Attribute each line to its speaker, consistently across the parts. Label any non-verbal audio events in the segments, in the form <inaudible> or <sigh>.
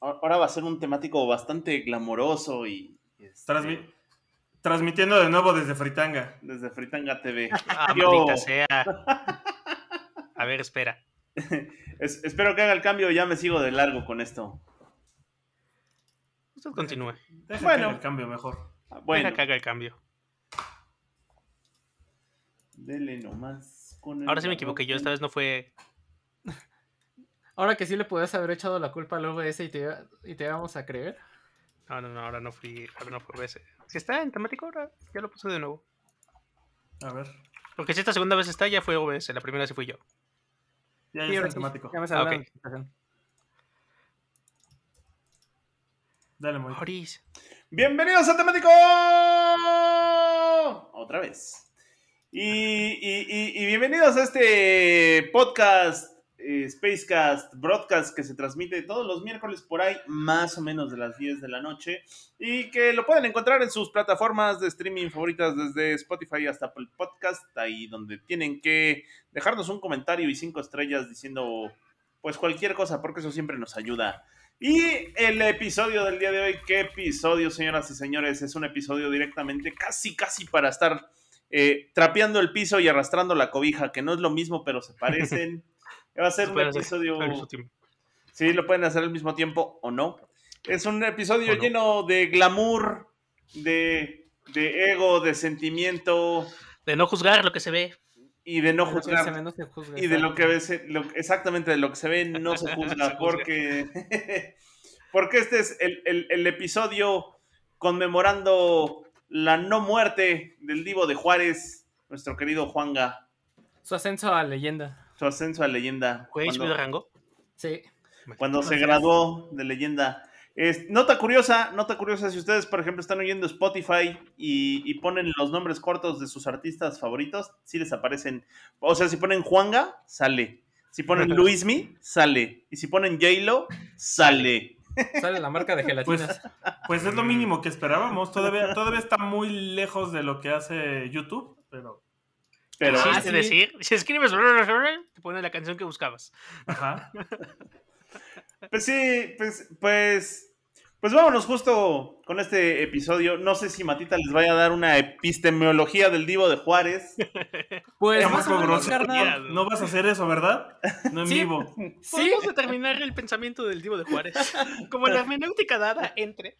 Speaker 1: Ahora va a ser un temático bastante glamoroso y. este,
Speaker 2: Transmi- transmitiendo de nuevo desde Fritanga.
Speaker 1: desde Fritanga TV. <laughs>
Speaker 3: Ah, maldita sea. <laughs> A ver, espera.
Speaker 1: Es- espero que haga el cambio, ya me sigo de largo con esto.
Speaker 3: Usted continúe.
Speaker 2: Deja
Speaker 1: Bueno.
Speaker 2: que haga el cambio mejor.
Speaker 1: Ah, Bueno,
Speaker 3: Deja que haga el cambio.
Speaker 1: dele nomás. con el
Speaker 3: Ahora sí me equivoqué yo. Esta vez no fue.
Speaker 4: Ahora que sí le podías haber echado la culpa al OBS y te, y te íbamos a creer.
Speaker 3: No, no, no. Ahora no fui. Ahora no fue ese. Si está en temático, ahora ya lo puse de nuevo.
Speaker 2: A ver.
Speaker 3: Porque si esta segunda vez está, ya fue OBS. La primera sí fui yo.
Speaker 2: Ya, ya está
Speaker 4: sí,
Speaker 2: temático.
Speaker 4: Ya me salió
Speaker 3: Ah,
Speaker 4: la
Speaker 3: ok.
Speaker 4: notificación.
Speaker 2: Dale, muy.
Speaker 3: Joris.
Speaker 1: Bienvenidos a Temático. Otra vez. Y, y- y- y bienvenidos a este podcast, eh, Spacecast, broadcast que se transmite todos los miércoles por ahí, más o menos de las 10 de la noche. Y que lo pueden encontrar en sus plataformas de streaming favoritas, desde Spotify hasta Apple Podcast, ahí donde tienen que dejarnos un comentario y cinco estrellas diciendo pues cualquier cosa, porque eso siempre nos ayuda. Y el episodio del día de hoy, ¿qué episodio, señoras y señores? Es un episodio directamente casi, casi para estar eh, trapeando el piso y arrastrando la cobija, que no es lo mismo, pero se parecen. <laughs> Va a ser un episodio... Sí, lo pueden hacer al mismo tiempo o no. Es un episodio
Speaker 3: no.
Speaker 1: lleno de glamour, de, de ego, de sentimiento
Speaker 3: De no juzgar lo que se ve.
Speaker 1: y de no
Speaker 4: De lo que se
Speaker 1: juzgar.
Speaker 4: ve, no se juzga,
Speaker 1: Y de lo que ve, lo- exactamente de lo que se ve no se juzga, <laughs>
Speaker 3: Se juzga.
Speaker 1: porque, <laughs> porque este es el, el- el episodio conmemorando la no muerte del divo de Juárez, nuestro querido Juanga,
Speaker 4: Su ascenso a leyenda.
Speaker 1: Su ascenso a leyenda.
Speaker 3: ¿Fue
Speaker 1: cuando-
Speaker 3: HBO de rango?
Speaker 4: Sí.
Speaker 1: cuando se graduó de leyenda. Es- nota curiosa, nota curiosa, si ustedes, por ejemplo, están oyendo Spotify y, y ponen los nombres cortos de sus artistas favoritos, sí les aparecen. O sea, si ponen Juanga, sale. Si ponen <laughs> Luismi, sale. Y si ponen J-Lo, sale. <laughs>
Speaker 4: Sale la marca de gelatinas.
Speaker 2: Pues es lo mínimo que esperábamos. Todavía, todavía está muy lejos de lo que hace YouTube, pero.
Speaker 1: Pero
Speaker 4: Ah,
Speaker 3: es
Speaker 4: sí.
Speaker 3: decir, si escribes, te pone la canción que buscabas.
Speaker 2: Ajá. <laughs>
Speaker 1: Pues sí, pues, pues, pues vámonos justo con este episodio. No sé si Matita les vaya a dar una epistemología del divo de Juárez.
Speaker 4: Pues
Speaker 2: Tampoco
Speaker 4: más o menos, carnal.
Speaker 2: No vas a hacer eso, ¿verdad? No en
Speaker 4: Sí.
Speaker 2: vivo. <laughs>
Speaker 4: Sí,
Speaker 3: Podemos determinar el pensamiento del Divo de Juárez. <laughs> Como la hermenéutica dada entre.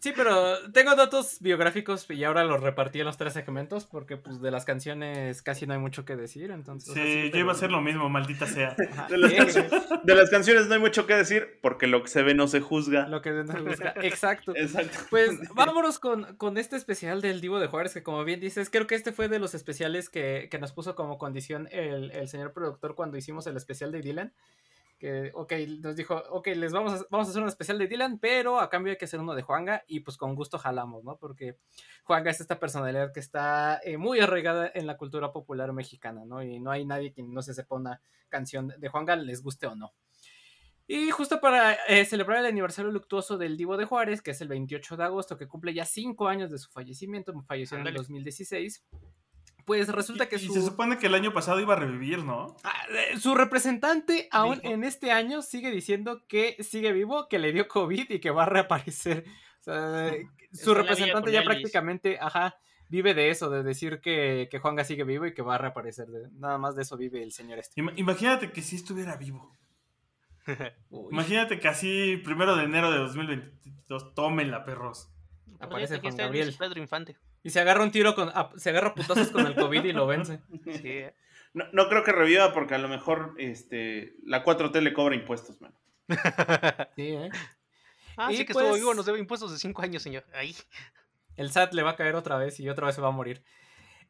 Speaker 4: Sí, pero tengo datos biográficos y ahora los repartí en los tres segmentos porque pues de las canciones casi no hay mucho que decir, entonces... o sea,
Speaker 2: Sí, yo
Speaker 4: pero-
Speaker 2: iba a hacer lo mismo, maldita sea.
Speaker 4: Ajá, <laughs>
Speaker 1: De las, de las canciones no hay mucho que decir porque lo que se ve no se juzga.
Speaker 4: Lo que se busca. Exacto.
Speaker 1: Exacto.
Speaker 4: Pues <laughs> vámonos con, con este especial del Divo de Juárez, que como bien dices, creo que este fue de los especiales que, que nos puso como condición el, el señor productor cuando hicimos el especial de Dylan. Que, ok, nos dijo, ok, les vamos a, vamos a hacer un especial de Dylan, pero a cambio hay que hacer uno de Juanga, y pues con gusto jalamos, ¿no? Porque Juanga es esta personalidad que está eh, muy arraigada en la cultura popular mexicana, ¿no? Y no hay nadie quien no se sepa una canción de Juanga, les guste o no. Y justo para eh, celebrar el aniversario luctuoso del Divo de Juárez, que es el 28 de agosto, que cumple ya cinco años de su fallecimiento, falleció en el
Speaker 3: Ándale.
Speaker 4: 2016, pues resulta que
Speaker 2: Y- y
Speaker 4: su,
Speaker 2: se supone que el año pasado iba a revivir, ¿no?
Speaker 4: Ah, eh, su representante aún
Speaker 2: Dijo.
Speaker 4: en este año sigue diciendo que sigue vivo, que le dio COVID y que va a reaparecer. O sea, <laughs> su representante ya prácticamente, ajá, vive de eso, de decir que, que Juanga sigue vivo y que va a reaparecer. nada más de eso vive el señor este.
Speaker 2: Ima- Imagínate que si estuviera vivo. <laughs> Imagínate que así, primero de enero de 2022, tómenla, perros.
Speaker 4: Aparece Juan Gabriel.
Speaker 3: Pedro Infante.
Speaker 4: Y se agarra un tiro con. a- se agarra putazos con el COVID y lo vence. <laughs>
Speaker 3: Sí.
Speaker 1: No, no creo que reviva porque a lo mejor este, la 4T le cobra impuestos, man. <laughs>
Speaker 4: Sí, ¿eh?
Speaker 3: Ah,
Speaker 4: Y
Speaker 3: sí que
Speaker 4: pues-
Speaker 3: estuvo vivo, nos debe impuestos de 5 años, señor. Ahí.
Speaker 4: El SAT le va a caer otra vez y otra vez se va a morir.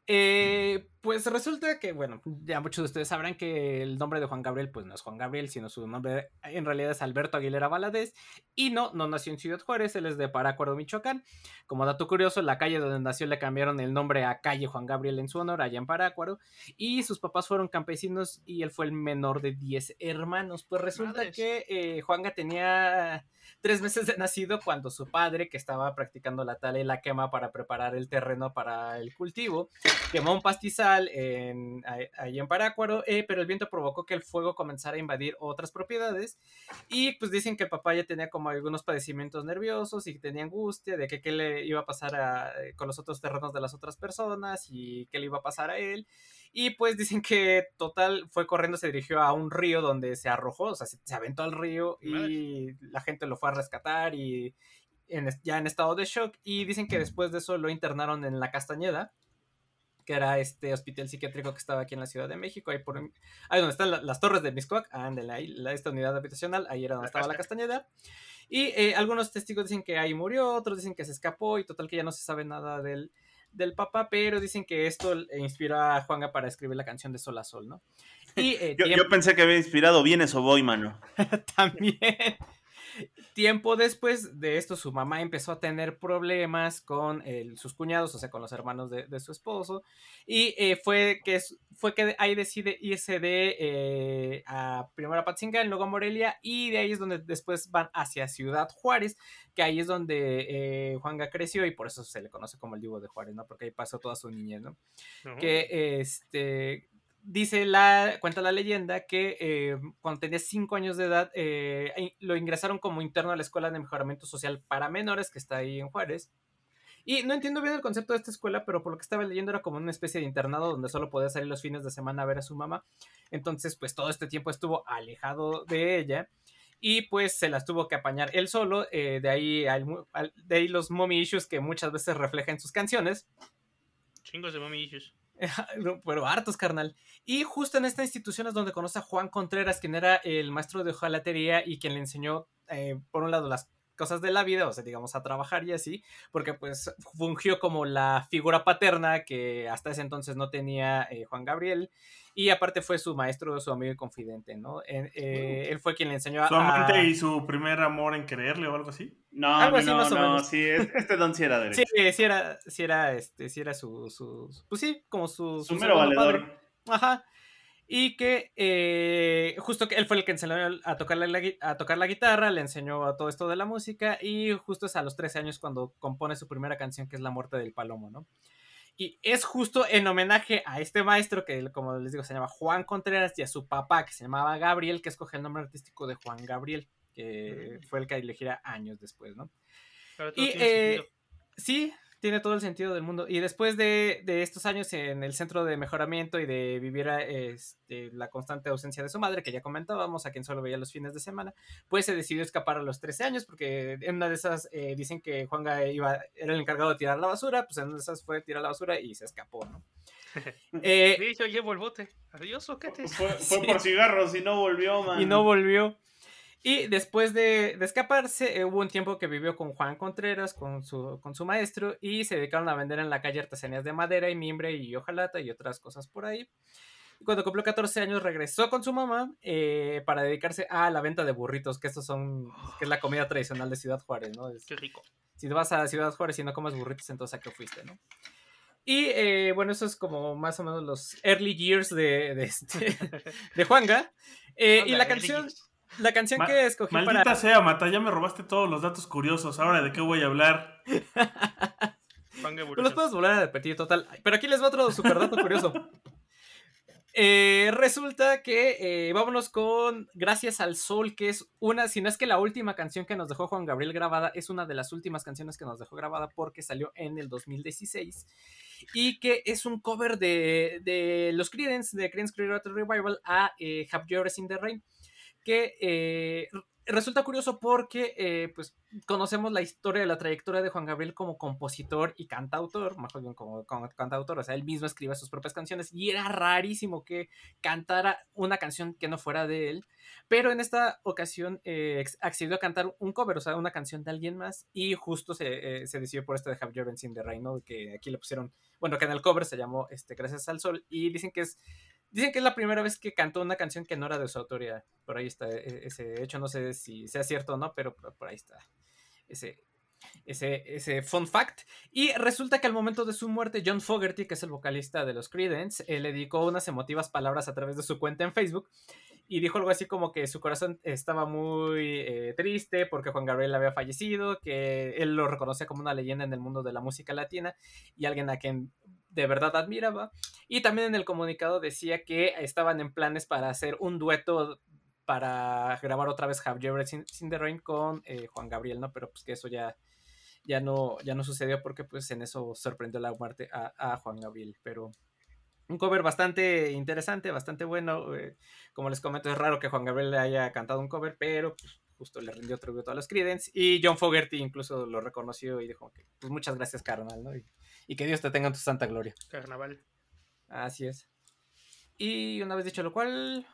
Speaker 4: Eh, pues resulta que, bueno, ya muchos de ustedes sabrán que el nombre de Juan Gabriel, pues no es Juan Gabriel, sino su nombre en realidad es Alberto Aguilera Valadez. Y no, no nació en Ciudad Juárez, él es de Parácuaro, Michoacán. Como dato curioso, la calle donde nació le cambiaron el nombre a calle Juan Gabriel en su honor, allá en Parácuaro. Y sus papás fueron campesinos y él fue el menor de 10 hermanos. Pues resulta que eh, Juanga tenía tres meses de nacido cuando su padre, que estaba practicando la tala y la quema para preparar el terreno para el cultivo, quemó un pastizal en, ahí- en Parácuaro, eh, pero el viento provocó que el fuego comenzara a invadir otras propiedades y pues dicen que papá ya tenía como algunos padecimientos nerviosos y tenía angustia de que qué le iba a pasar eh, con los otros terrenos de las otras personas y qué le iba a pasar a él. Y pues dicen que total fue corriendo, se dirigió a un río donde se arrojó, o sea, se, se aventó al río y la gente lo fue a rescatar y en ya en estado de shock. Y dicen que después de eso lo internaron en la Castañeda, que era este hospital psiquiátrico que estaba aquí en la Ciudad de México, ahí, por, ahí donde están la- las torres de Miscoac, ándale, ahí, la, esta unidad habitacional, ahí era donde
Speaker 3: La
Speaker 4: estaba la
Speaker 3: Casta.
Speaker 4: Castañeda. Y eh, algunos testigos dicen que ahí murió, otros dicen que se escapó y total que ya no se sabe nada del, del papá, pero dicen que esto inspiró a Juanga para escribir la canción de Sol a Sol, ¿no? Y eh, <laughs>
Speaker 1: Yo,
Speaker 4: tiempo-
Speaker 1: yo pensé que había inspirado Vienes o voy, mano. <laughs>
Speaker 4: también. Tiempo después de esto, su mamá empezó a tener problemas con sus cuñados, o sea, con los hermanos de, de su esposo, y eh, fue, que, fue que ahí decide irse de eh, a primero a Patzingán, luego a Morelia, y de ahí es donde después van hacia Ciudad Juárez, que ahí es donde eh, Juanga creció y por eso se le conoce como el Divo de Juárez, ¿no? Porque ahí pasó toda su niñez, ¿no?
Speaker 3: No.
Speaker 4: que este dice la cuenta la leyenda que eh, cuando tenía 5 años de edad eh, lo ingresaron como interno a la escuela de mejoramiento social para menores que está ahí en Juárez y no entiendo bien el concepto de esta escuela, pero por lo que estaba leyendo era como una especie de internado donde solo podía salir los fines de semana a ver a su mamá. Entonces, pues todo este tiempo estuvo alejado de ella y pues se las tuvo que apañar él solo. eh, de, ahí, de ahí los mommy issues que muchas veces refleja en sus canciones.
Speaker 3: Chingos de mami issues. <laughs>
Speaker 4: Pero hartos, carnal. Y justo en esta institución es donde conoce a Juan Contreras, quien era el maestro de hojalatería y quien le enseñó, eh, por un lado, las cosas de la vida, o sea, digamos, a trabajar y así, porque pues fungió como la figura paterna que hasta ese entonces no tenía eh, Juan Gabriel, y aparte fue su maestro, su amigo y confidente, ¿no? Eh, él fue quien le enseñó a...
Speaker 2: Su amante
Speaker 4: a-
Speaker 2: y su primer amor en creerle o algo así.
Speaker 1: No,
Speaker 4: Algo así,
Speaker 1: no,
Speaker 4: más o
Speaker 1: no,
Speaker 4: menos.
Speaker 1: sí, es- este don sí era derecho.
Speaker 4: Sí, sí era, sí era, este, sí era su, su, pues sí, como su...
Speaker 1: Su
Speaker 4: su
Speaker 1: mero
Speaker 4: segundo padre.
Speaker 1: valedor.
Speaker 4: Ajá. Y que eh, justo que él fue el que enseñó a tocar, la, a tocar la guitarra, le enseñó a todo esto de la música y justo es a los 13 años cuando compone su primera canción que es La muerte del palomo, ¿no? Y es justo en homenaje a este maestro que, como les digo, se llama Juan Contreras y a su papá que se llamaba Gabriel, que escoge el nombre artístico de Juan Gabriel, que fue el que elegirá años después, ¿no?
Speaker 3: Ahora todo
Speaker 4: Y
Speaker 3: tiene
Speaker 4: eh, sí, tiene todo el sentido del mundo. Y después de, de estos años en el centro de mejoramiento y de vivir a, este, la constante ausencia de su madre, que ya comentábamos, a quien solo veía los fines de semana, pues se decidió escapar a los 13 años, porque en una de esas eh, dicen que Juanga iba, era el encargado de tirar la basura, pues en una de esas fue tirar la basura y se escapó, ¿no? <laughs> Eh,
Speaker 3: Sí, yo llevo el bote. Adiós.
Speaker 1: Fue, fue <laughs>
Speaker 4: Sí.
Speaker 1: por cigarros y no volvió, man.
Speaker 4: y no volvió. Y después de, de escaparse, eh, hubo un tiempo que vivió con Juan Contreras, con su, con su maestro, y se dedicaron a vender en la calle artesanías de madera y mimbre y hojalata y otras cosas por ahí. Y cuando cumplió 14 años regresó con su mamá eh, para dedicarse a la venta de burritos, que estos son, que es la comida tradicional de Ciudad Juárez, ¿no? Es-
Speaker 3: Qué rico.
Speaker 4: si te vas a Ciudad Juárez y no comes burritos, entonces a qué fuiste, ¿no? Y eh, bueno, eso es como más o menos los early years de, de, este, <laughs> de Juanga. Eh, y la canción. La canción
Speaker 2: Ma-
Speaker 4: que escogí
Speaker 2: Maldita
Speaker 4: para...
Speaker 2: sea, Mata, ya me robaste todos los datos curiosos. Ahora, ¿de qué voy a hablar? <laughs>
Speaker 3: Juan
Speaker 4: Tú los puedes volver a repetir, total. Pero aquí les va otro super dato curioso. <laughs> Eh, resulta que eh, vámonos con Gracias al Sol, que es una, si no es que la última canción que nos dejó Juan Gabriel grabada, es una de las últimas canciones que nos dejó grabada porque salió en el 2016 y que es un cover de, de los Creedence, de Creedence Clearwater Revival a eh, Have You Ever Seen the Rain, que eh, resulta curioso porque eh, pues conocemos la historia de la trayectoria de Juan Gabriel como compositor y cantautor, más bien como, como cantautor, o sea, él mismo escribe sus propias canciones y era rarísimo que cantara una canción que no fuera de él, pero en esta ocasión eh, accedió a cantar un cover, o sea, una canción de alguien más y justo se, se decidió por esto de Have You Ever Seen the Rain, ¿no? que aquí le pusieron, bueno, que en el cover se llamó este, Gracias al Sol y dicen que es Dicen que es la primera vez que cantó una canción que no era de su autoría. Por ahí está e- ese hecho, no sé si sea cierto o no, pero por ahí está ese, ese, ese fun fact. Y resulta que al momento de su muerte, John Fogerty, que es el vocalista de los Creedence, eh, le dedicó unas emotivas palabras a través de su cuenta en Facebook. Y dijo algo así como que su corazón estaba muy eh, triste porque Juan Gabriel había fallecido, que él lo reconocía como una leyenda en el mundo de la música latina y alguien a quien de verdad admiraba. Y también en el comunicado decía que estaban en planes para hacer un dueto para grabar otra vez Have You Ever Seen, the Rain con eh, Juan Gabriel, ¿no? Pero pues que eso ya, ya, no, ya no sucedió porque pues en eso sorprendió la muerte a, Juan Gabriel. Pero un cover bastante interesante, bastante bueno. eh, como les comento, es raro que Juan Gabriel le haya cantado un cover, pero pues, justo le rindió tributo a los Creedence. Y John Fogerty incluso lo reconoció y dijo pues muchas gracias, carnal, ¿no? Y, y que Dios te tenga en tu santa gloria.
Speaker 3: Carnaval.
Speaker 4: Así es. Y una vez dicho lo cual,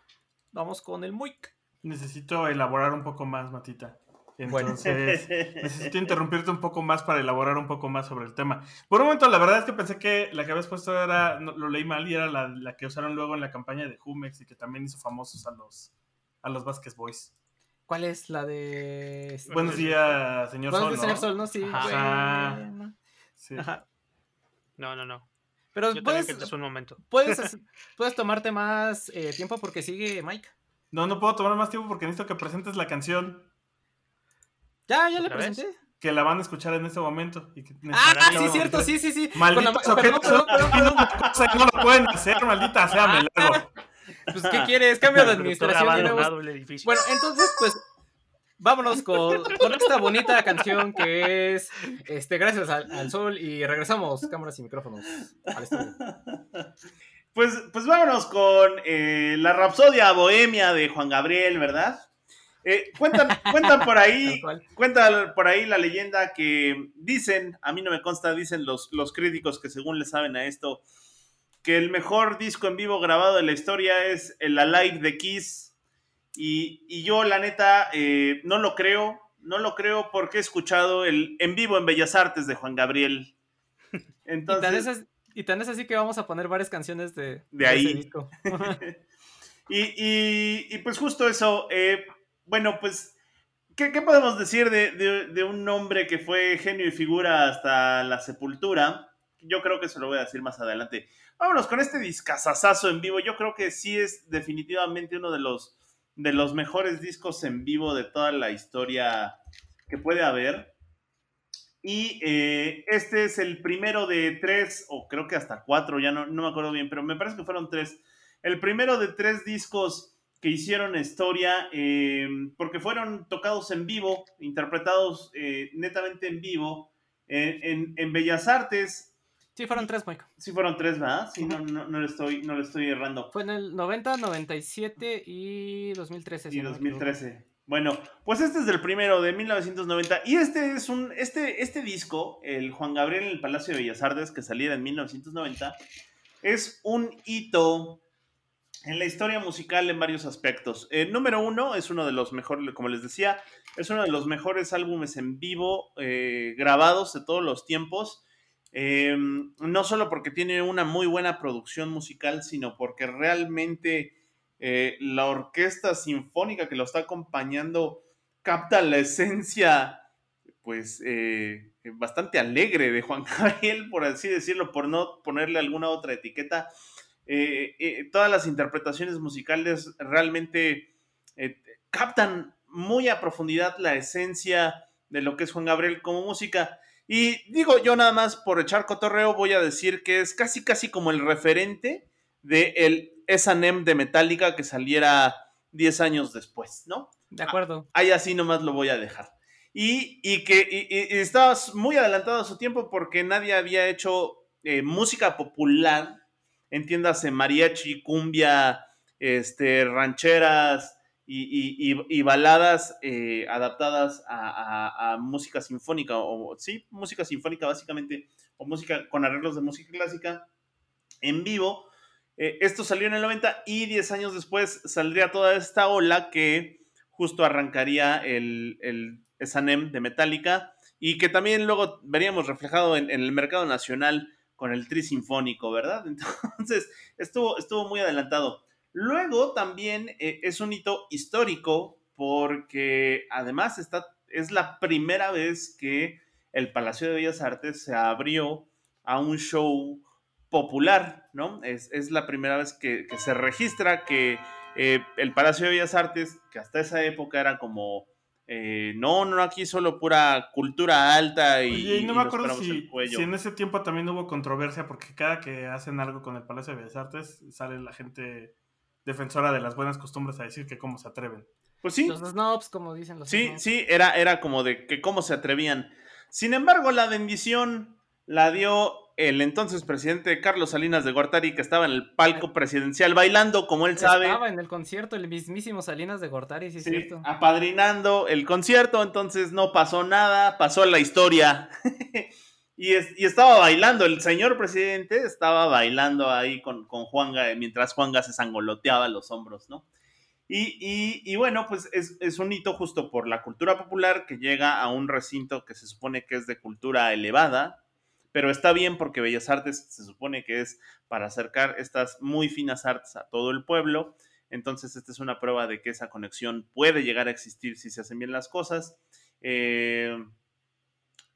Speaker 4: vamos con el Muik.
Speaker 2: Necesito elaborar un poco más, Matita.
Speaker 4: Bueno.
Speaker 2: Entonces, <laughs> necesito interrumpirte un poco más para elaborar un poco más sobre el tema. Por un momento, la verdad es que pensé que la que habías puesto era, no, lo leí mal y era la, la que usaron luego en la campaña de Jumex y que también hizo famosos a los, a los Vasquez Boys.
Speaker 4: ¿Cuál es la de.
Speaker 2: Buenos días, señor
Speaker 4: Buenos
Speaker 2: Sol.
Speaker 4: días,
Speaker 2: ¿no?
Speaker 4: señor Sol, ¿no? Sí.
Speaker 2: Ajá.
Speaker 4: bueno.
Speaker 2: Sí.
Speaker 4: Ajá.
Speaker 3: No, no, no.
Speaker 4: Pero
Speaker 3: Yo
Speaker 4: puedes,
Speaker 3: hace un momento. <laughs>
Speaker 4: puedes, puedes tomarte más eh, tiempo porque sigue Mike.
Speaker 2: No, no puedo tomar más tiempo porque necesito que presentes la canción
Speaker 4: Ya, ya le
Speaker 3: ¿Otra vez?
Speaker 4: presenté.
Speaker 2: que la van a escuchar en este momento. Y que
Speaker 4: Ah, sí, cierto, sí, sí, sí. La
Speaker 2: Malditos son una cosa y no lo pueden hacer, maldita sea, me largo. <laughs>
Speaker 4: Pues, ¿qué quieres? Cambio de administración. Bueno, entonces, pues, vámonos con, con esta bonita canción que es este, Gracias al, al Sol y regresamos, cámaras y micrófonos al estudio. <laughs>
Speaker 1: Pues, pues vámonos con eh, la Rapsodia Bohemia de Juan Gabriel, ¿verdad? Eh, cuentan, <laughs> cuentan por ahí,
Speaker 4: Tal cual.
Speaker 1: cuenta por ahí la leyenda que dicen, a mí no me consta, dicen los, los críticos que según le saben a esto, que el mejor disco en vivo grabado de la historia es el Alive de Kiss. Y, y yo, la neta, eh, no lo creo. No lo creo porque he escuchado el en vivo en Bellas Artes de Juan Gabriel. <laughs>
Speaker 4: Y tan,
Speaker 1: Entonces,
Speaker 4: es, y tan es así que vamos a poner varias canciones de,
Speaker 1: De ahí.
Speaker 4: disco. <laughs> <laughs>
Speaker 1: Y, y- y, pues justo eso, eh, bueno, pues, ¿qué, qué podemos decir de, de- de un hombre que fue genio y figura hasta la sepultura? Yo creo que se lo voy a decir más adelante. Vámonos con este discazazazo en vivo. Yo creo que sí es definitivamente uno de los, de los mejores discos en vivo de toda la historia que puede haber. Y eh, este es el primero de tres, o creo que hasta cuatro, ya no, no me acuerdo bien, pero me parece que fueron tres el primero de tres discos que hicieron historia, eh, porque fueron tocados en vivo, interpretados eh, netamente en vivo, en, en- en Bellas Artes.
Speaker 4: Sí, fueron tres, Mike.
Speaker 1: Sí fueron tres, ¿verdad? Sí, no, no, no le estoy, no le estoy errando.
Speaker 4: Fue en el 90, 97 y 2013. si
Speaker 1: Y
Speaker 4: no me equivoco.
Speaker 1: 2013. Bueno, pues este es del primero de 1990 y este es un este este disco, el Juan Gabriel en el Palacio de Bellas Artes que saliera en 1990 es un hito en la historia musical en varios aspectos. Eh, número uno es uno de los mejores, como les decía, es uno de los mejores álbumes en vivo eh, grabados de todos los tiempos. Eh, no solo porque tiene una muy buena producción musical, sino porque realmente eh, la orquesta sinfónica que lo está acompañando capta la esencia, pues, eh, bastante alegre de Juan <laughs> Gabriel, por así decirlo, por no ponerle alguna otra etiqueta. Eh, todas las interpretaciones musicales realmente captan muy a profundidad la esencia de lo que es Juan Gabriel como música. Y digo, yo nada más por echar cotorreo voy a decir que es casi casi como el referente de el S&M de Metallica que saliera 10 años después, ¿no?
Speaker 4: De acuerdo.
Speaker 1: Ahí así nomás lo voy a dejar. Y, y que y- y- y estaba muy adelantado a su tiempo porque nadie había hecho eh, música popular, entiéndase mariachi, cumbia, este, rancheras, y, y- y- baladas eh, adaptadas a, música sinfónica, o sí, música sinfónica básicamente, o música con arreglos de música clásica en vivo. Eh, esto salió en el 90 y 10 años después saldría toda esta ola que justo arrancaría el, el S&M de Metallica y que también luego veríamos reflejado en, en el mercado nacional con el tri sinfónico, ¿verdad? <laughs> Entonces, estuvo, estuvo muy adelantado. Luego también eh, es un hito histórico porque además está, es la primera vez que el Palacio de Bellas Artes se abrió a un show popular, ¿no? Es, es la primera vez que, que se registra que eh, el Palacio de Bellas Artes, que hasta esa época era como, eh, no, no, aquí solo pura cultura alta y,
Speaker 2: Oye, y no
Speaker 1: y
Speaker 2: me acuerdo si, si en ese tiempo también hubo controversia, porque cada que hacen algo con el Palacio de Bellas Artes, sale la gente defensora de las buenas costumbres a decir que cómo se atreven.
Speaker 1: Pues sí,
Speaker 4: Los snobs, como dicen los
Speaker 1: Sí,
Speaker 4: snobs.
Speaker 1: sí, era, era como de que cómo se atrevían. Sin embargo, la bendición la dio el entonces presidente Carlos Salinas de Gortari, que estaba en el palco presidencial bailando, como él sabe,
Speaker 4: Estaba en el concierto el mismísimo Salinas de Gortari, sí, es
Speaker 1: sí,
Speaker 4: cierto.
Speaker 1: apadrinando el concierto, entonces no pasó nada, pasó la historia. <laughs> y, es- y estaba bailando, el señor presidente estaba bailando ahí con, con Juanga, mientras Juanga se sangoloteaba los hombros, ¿no? Y bueno, pues es, es un hito justo por la cultura popular que llega a un recinto que se supone que es de cultura elevada, pero está bien porque Bellas Artes se supone que es para acercar estas muy finas artes a todo el pueblo. Entonces, esta es una prueba de que esa conexión puede llegar a existir si se hacen bien las cosas. Eh,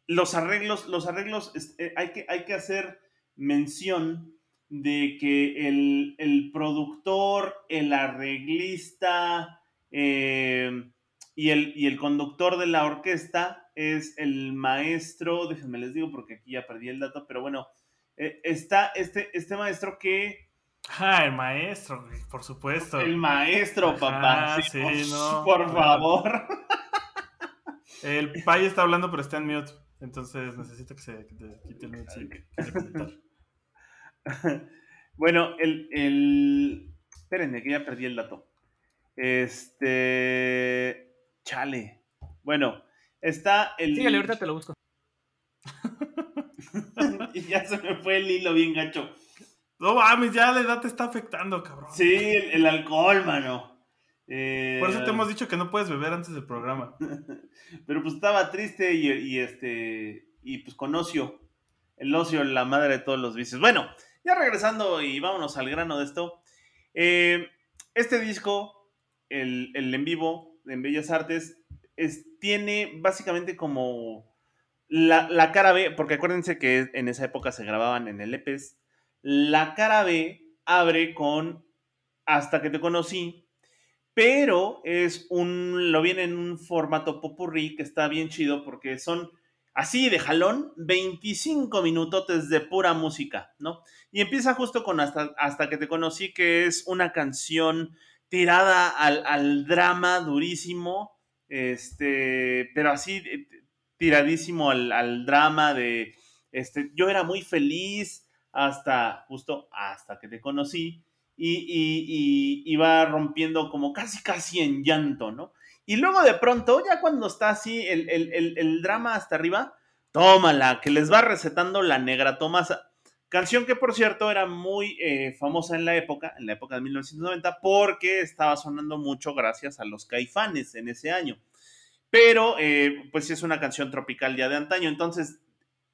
Speaker 1: los arreglos, los arreglos, eh, hay, que, hay que hacer mención de que el, el productor, el arreglista eh, y, el, y el conductor de la orquesta es el maestro, déjenme les digo porque aquí ya perdí el dato, pero bueno, eh, está este, este maestro que
Speaker 2: Ah, el maestro, por supuesto.
Speaker 1: el maestro, papá. Sí, por,
Speaker 2: no.
Speaker 1: por favor. <laughs>
Speaker 2: El Pai está hablando, pero está en mute. Entonces necesito que se que te quite el mute. <laughs>
Speaker 1: bueno, el, el. Espérenme, que ya perdí el dato. Este. Chale. Bueno, está el.
Speaker 4: Síguele, ahorita te lo busco. <laughs>
Speaker 1: y ya se me fue el hilo bien gacho.
Speaker 2: No mames, ya la edad te está afectando, cabrón.
Speaker 1: Sí, el, el alcohol, mano. Eh,
Speaker 2: Por eso te hemos dicho que no puedes beber antes del programa. <laughs>
Speaker 1: Pero pues estaba triste y, y, este. Y pues con ocio. El ocio, la madre de todos los vicios. Bueno, ya regresando y vámonos al grano de esto. Eh, este disco, el, el en vivo en Bellas Artes, es, tiene básicamente como la, la cara B, porque acuérdense que en esa época se grababan en el EPES. La cara B abre con Hasta que te conocí, pero es un, lo viene en un formato popurrí que está bien chido porque son así de jalón 25 minutotes de pura música, ¿no? Y empieza justo con hasta, hasta que te conocí, que es una canción tirada al, al drama durísimo, este, pero así eh, tiradísimo al, al drama de, este, yo era muy feliz hasta, justo hasta que te conocí, y, va rompiendo como casi, casi en llanto, ¿no? Y luego de pronto, ya cuando está así el drama hasta arriba, tómala, que les va recetando la negra Tomasa. Canción que, por cierto, era muy eh, famosa en la época, en la época de 1990, porque estaba sonando mucho gracias a los caifanes en ese año. Pero, eh, pues sí es una canción tropical ya de antaño. Entonces,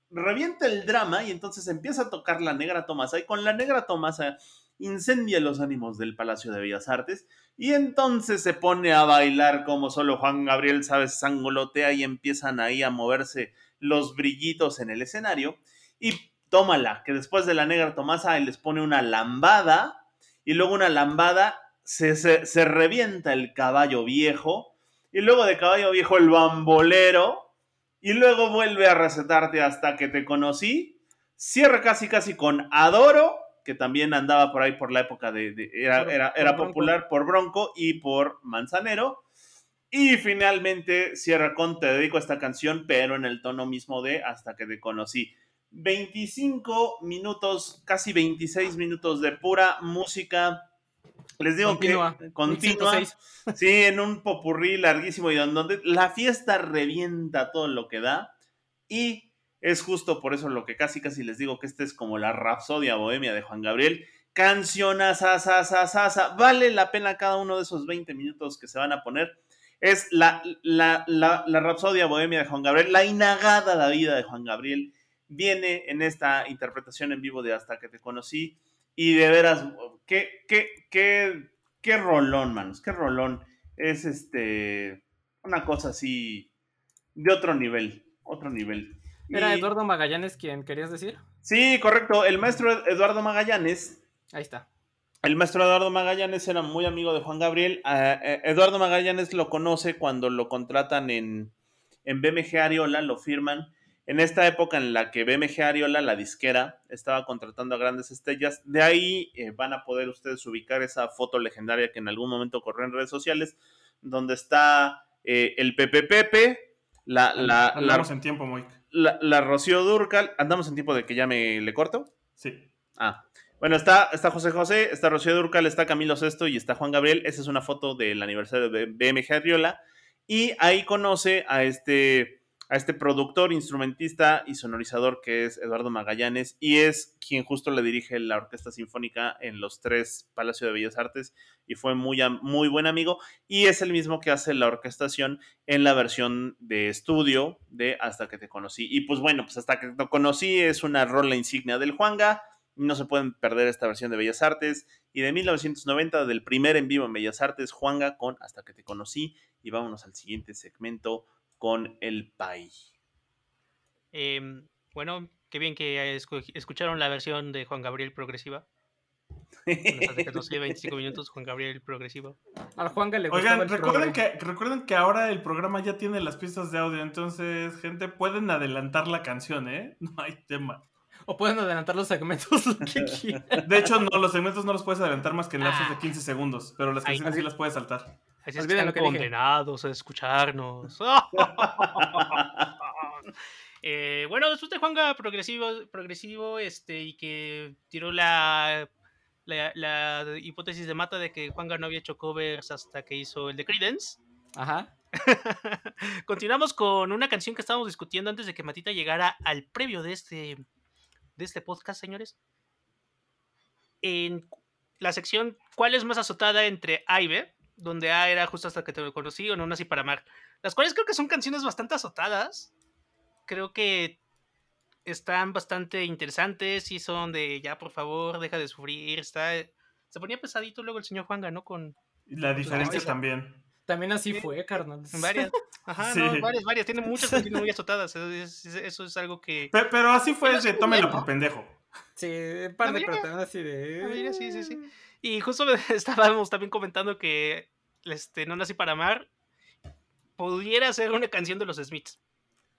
Speaker 1: revienta el drama y entonces empieza a tocar la negra Tomasa. Y con la negra Tomasa incendia los ánimos del Palacio de Bellas Artes y entonces se pone a bailar como solo Juan Gabriel sabe, sangolotea y empiezan ahí a moverse los brillitos en el escenario y tómala, que después de la negra Tomasa él les pone una lambada y luego una lambada se, se, se revienta el caballo viejo y luego de caballo viejo el bambolero y luego vuelve a recetarte hasta que te conocí, cierra casi casi con Adoro que también andaba por ahí por la época de, de era, por, era, era por popular Bronco. por Bronco y por Manzanero. Y finalmente cierra con Te dedico a esta canción, pero en el tono mismo de Hasta que te conocí. 25 minutos, casi 26 minutos de pura música Les digo
Speaker 4: Continúa.
Speaker 1: que continúa.
Speaker 4: 106.
Speaker 1: Sí, en un popurrí larguísimo y donde la fiesta revienta todo lo que da. Y es justo por eso lo que casi casi les digo que este es como la rapsodia bohemia de Juan Gabriel. Canciones, vale la pena cada uno de esos 20 minutos que se van a poner. Es la, la, la, la rapsodia bohemia de Juan Gabriel, la inagada la vida de Juan Gabriel. Viene en esta interpretación en vivo de Hasta que te conocí. Y de veras, qué, qué, qué, qué rolón, manos, qué rolón. Es este una cosa así de otro nivel, otro nivel.
Speaker 4: ¿Era
Speaker 1: Y-
Speaker 4: Eduardo Magallanes quien querías decir?
Speaker 1: Sí, correcto. El maestro Ed- Eduardo Magallanes.
Speaker 4: Ahí está.
Speaker 1: El maestro Eduardo Magallanes era muy amigo de Juan Gabriel. Ah, eh, Eduardo Magallanes lo conoce cuando lo contratan en, en BMG Ariola, lo firman. En esta época en la que BMG Ariola, la disquera, estaba contratando a grandes estrellas, de ahí eh, van a poder ustedes ubicar esa foto legendaria que en algún momento corrió en redes sociales, donde está eh, el Pepe Pepe, la, la,
Speaker 2: en tiempo, Moik.
Speaker 1: La, la Rocío Durcal. ¿Andamos en tiempo de que ya me le corto?
Speaker 2: Sí.
Speaker 1: Ah, bueno, está, está José José, está Rocío Durcal, está Camilo Sesto y está Juan Gabriel. Esa es una foto del aniversario de BMG Arriola. Y ahí conoce a este, a este productor, instrumentista y sonorizador que es Eduardo Magallanes y es quien justo le dirige la Orquesta Sinfónica en los tres Palacio de Bellas Artes y fue muy, muy buen amigo y es el mismo que hace la orquestación en la versión de estudio de Hasta que te conocí. Y pues bueno, pues Hasta que te conocí es una rola insignia del Juanga. No se pueden perder esta versión de Bellas Artes. Y de 1990, del primer en vivo en Bellas Artes, Juanga con Hasta que te conocí. Y vámonos al siguiente segmento con el Pai.
Speaker 3: Em, bueno, qué bien que escu- escucharon la versión de Juan Gabriel progresiva. Nos hace que nos lleve 25 minutos Juan Gabriel progresiva.
Speaker 4: Al le gustaba
Speaker 2: Oigan,
Speaker 4: el
Speaker 2: recuerden que, recuerden que ahora el programa ya tiene las pistas de audio, entonces, gente, pueden adelantar la canción, ¿eh? <laughs> No hay tema.
Speaker 4: O pueden adelantar los segmentos <laughs> lo que quieran.
Speaker 2: De hecho, no, los segmentos no los puedes adelantar más que en lapsos de
Speaker 3: Ah.
Speaker 2: 15 segundos, pero las
Speaker 3: Ay,
Speaker 2: canciones sí las puedes saltar.
Speaker 3: Así es que están
Speaker 4: dije.
Speaker 3: condenados a escucharnos. <laughs> <laughs> Eh, bueno, después de Juanga progresivo, progresivo este, y que tiró la, la, la hipótesis de mata de que Juanga no había hecho covers hasta que hizo el de Credence.
Speaker 4: Ajá. <laughs>
Speaker 3: Continuamos con una canción que estábamos discutiendo antes de que Matita llegara al previo de este, de este podcast, señores. En la sección ¿Cuál es más azotada entre A y B? Donde A era justo hasta que te lo conocí o No nací para amar. Las cuales creo que son canciones bastante azotadas. Creo que están bastante interesantes y son de ya por favor deja de sufrir. Está, se ponía pesadito luego el señor Juan ganó con
Speaker 2: la diferencia también.
Speaker 4: También así fue, carnal.
Speaker 3: varias. Ajá,
Speaker 2: Sí.
Speaker 3: no, varias, varias. Tiene muchas canciones <laughs> muy azotadas. es- es- eso es algo que.
Speaker 2: Pe- Pero, así fue
Speaker 3: Pero
Speaker 2: de
Speaker 3: es
Speaker 2: tómelo por pendejo.
Speaker 4: Sí, un par de también así de.
Speaker 3: sí, sí, sí. Y justo <laughs> estábamos también comentando que este, No Nací para Amar pudiera ser una canción de los Smiths.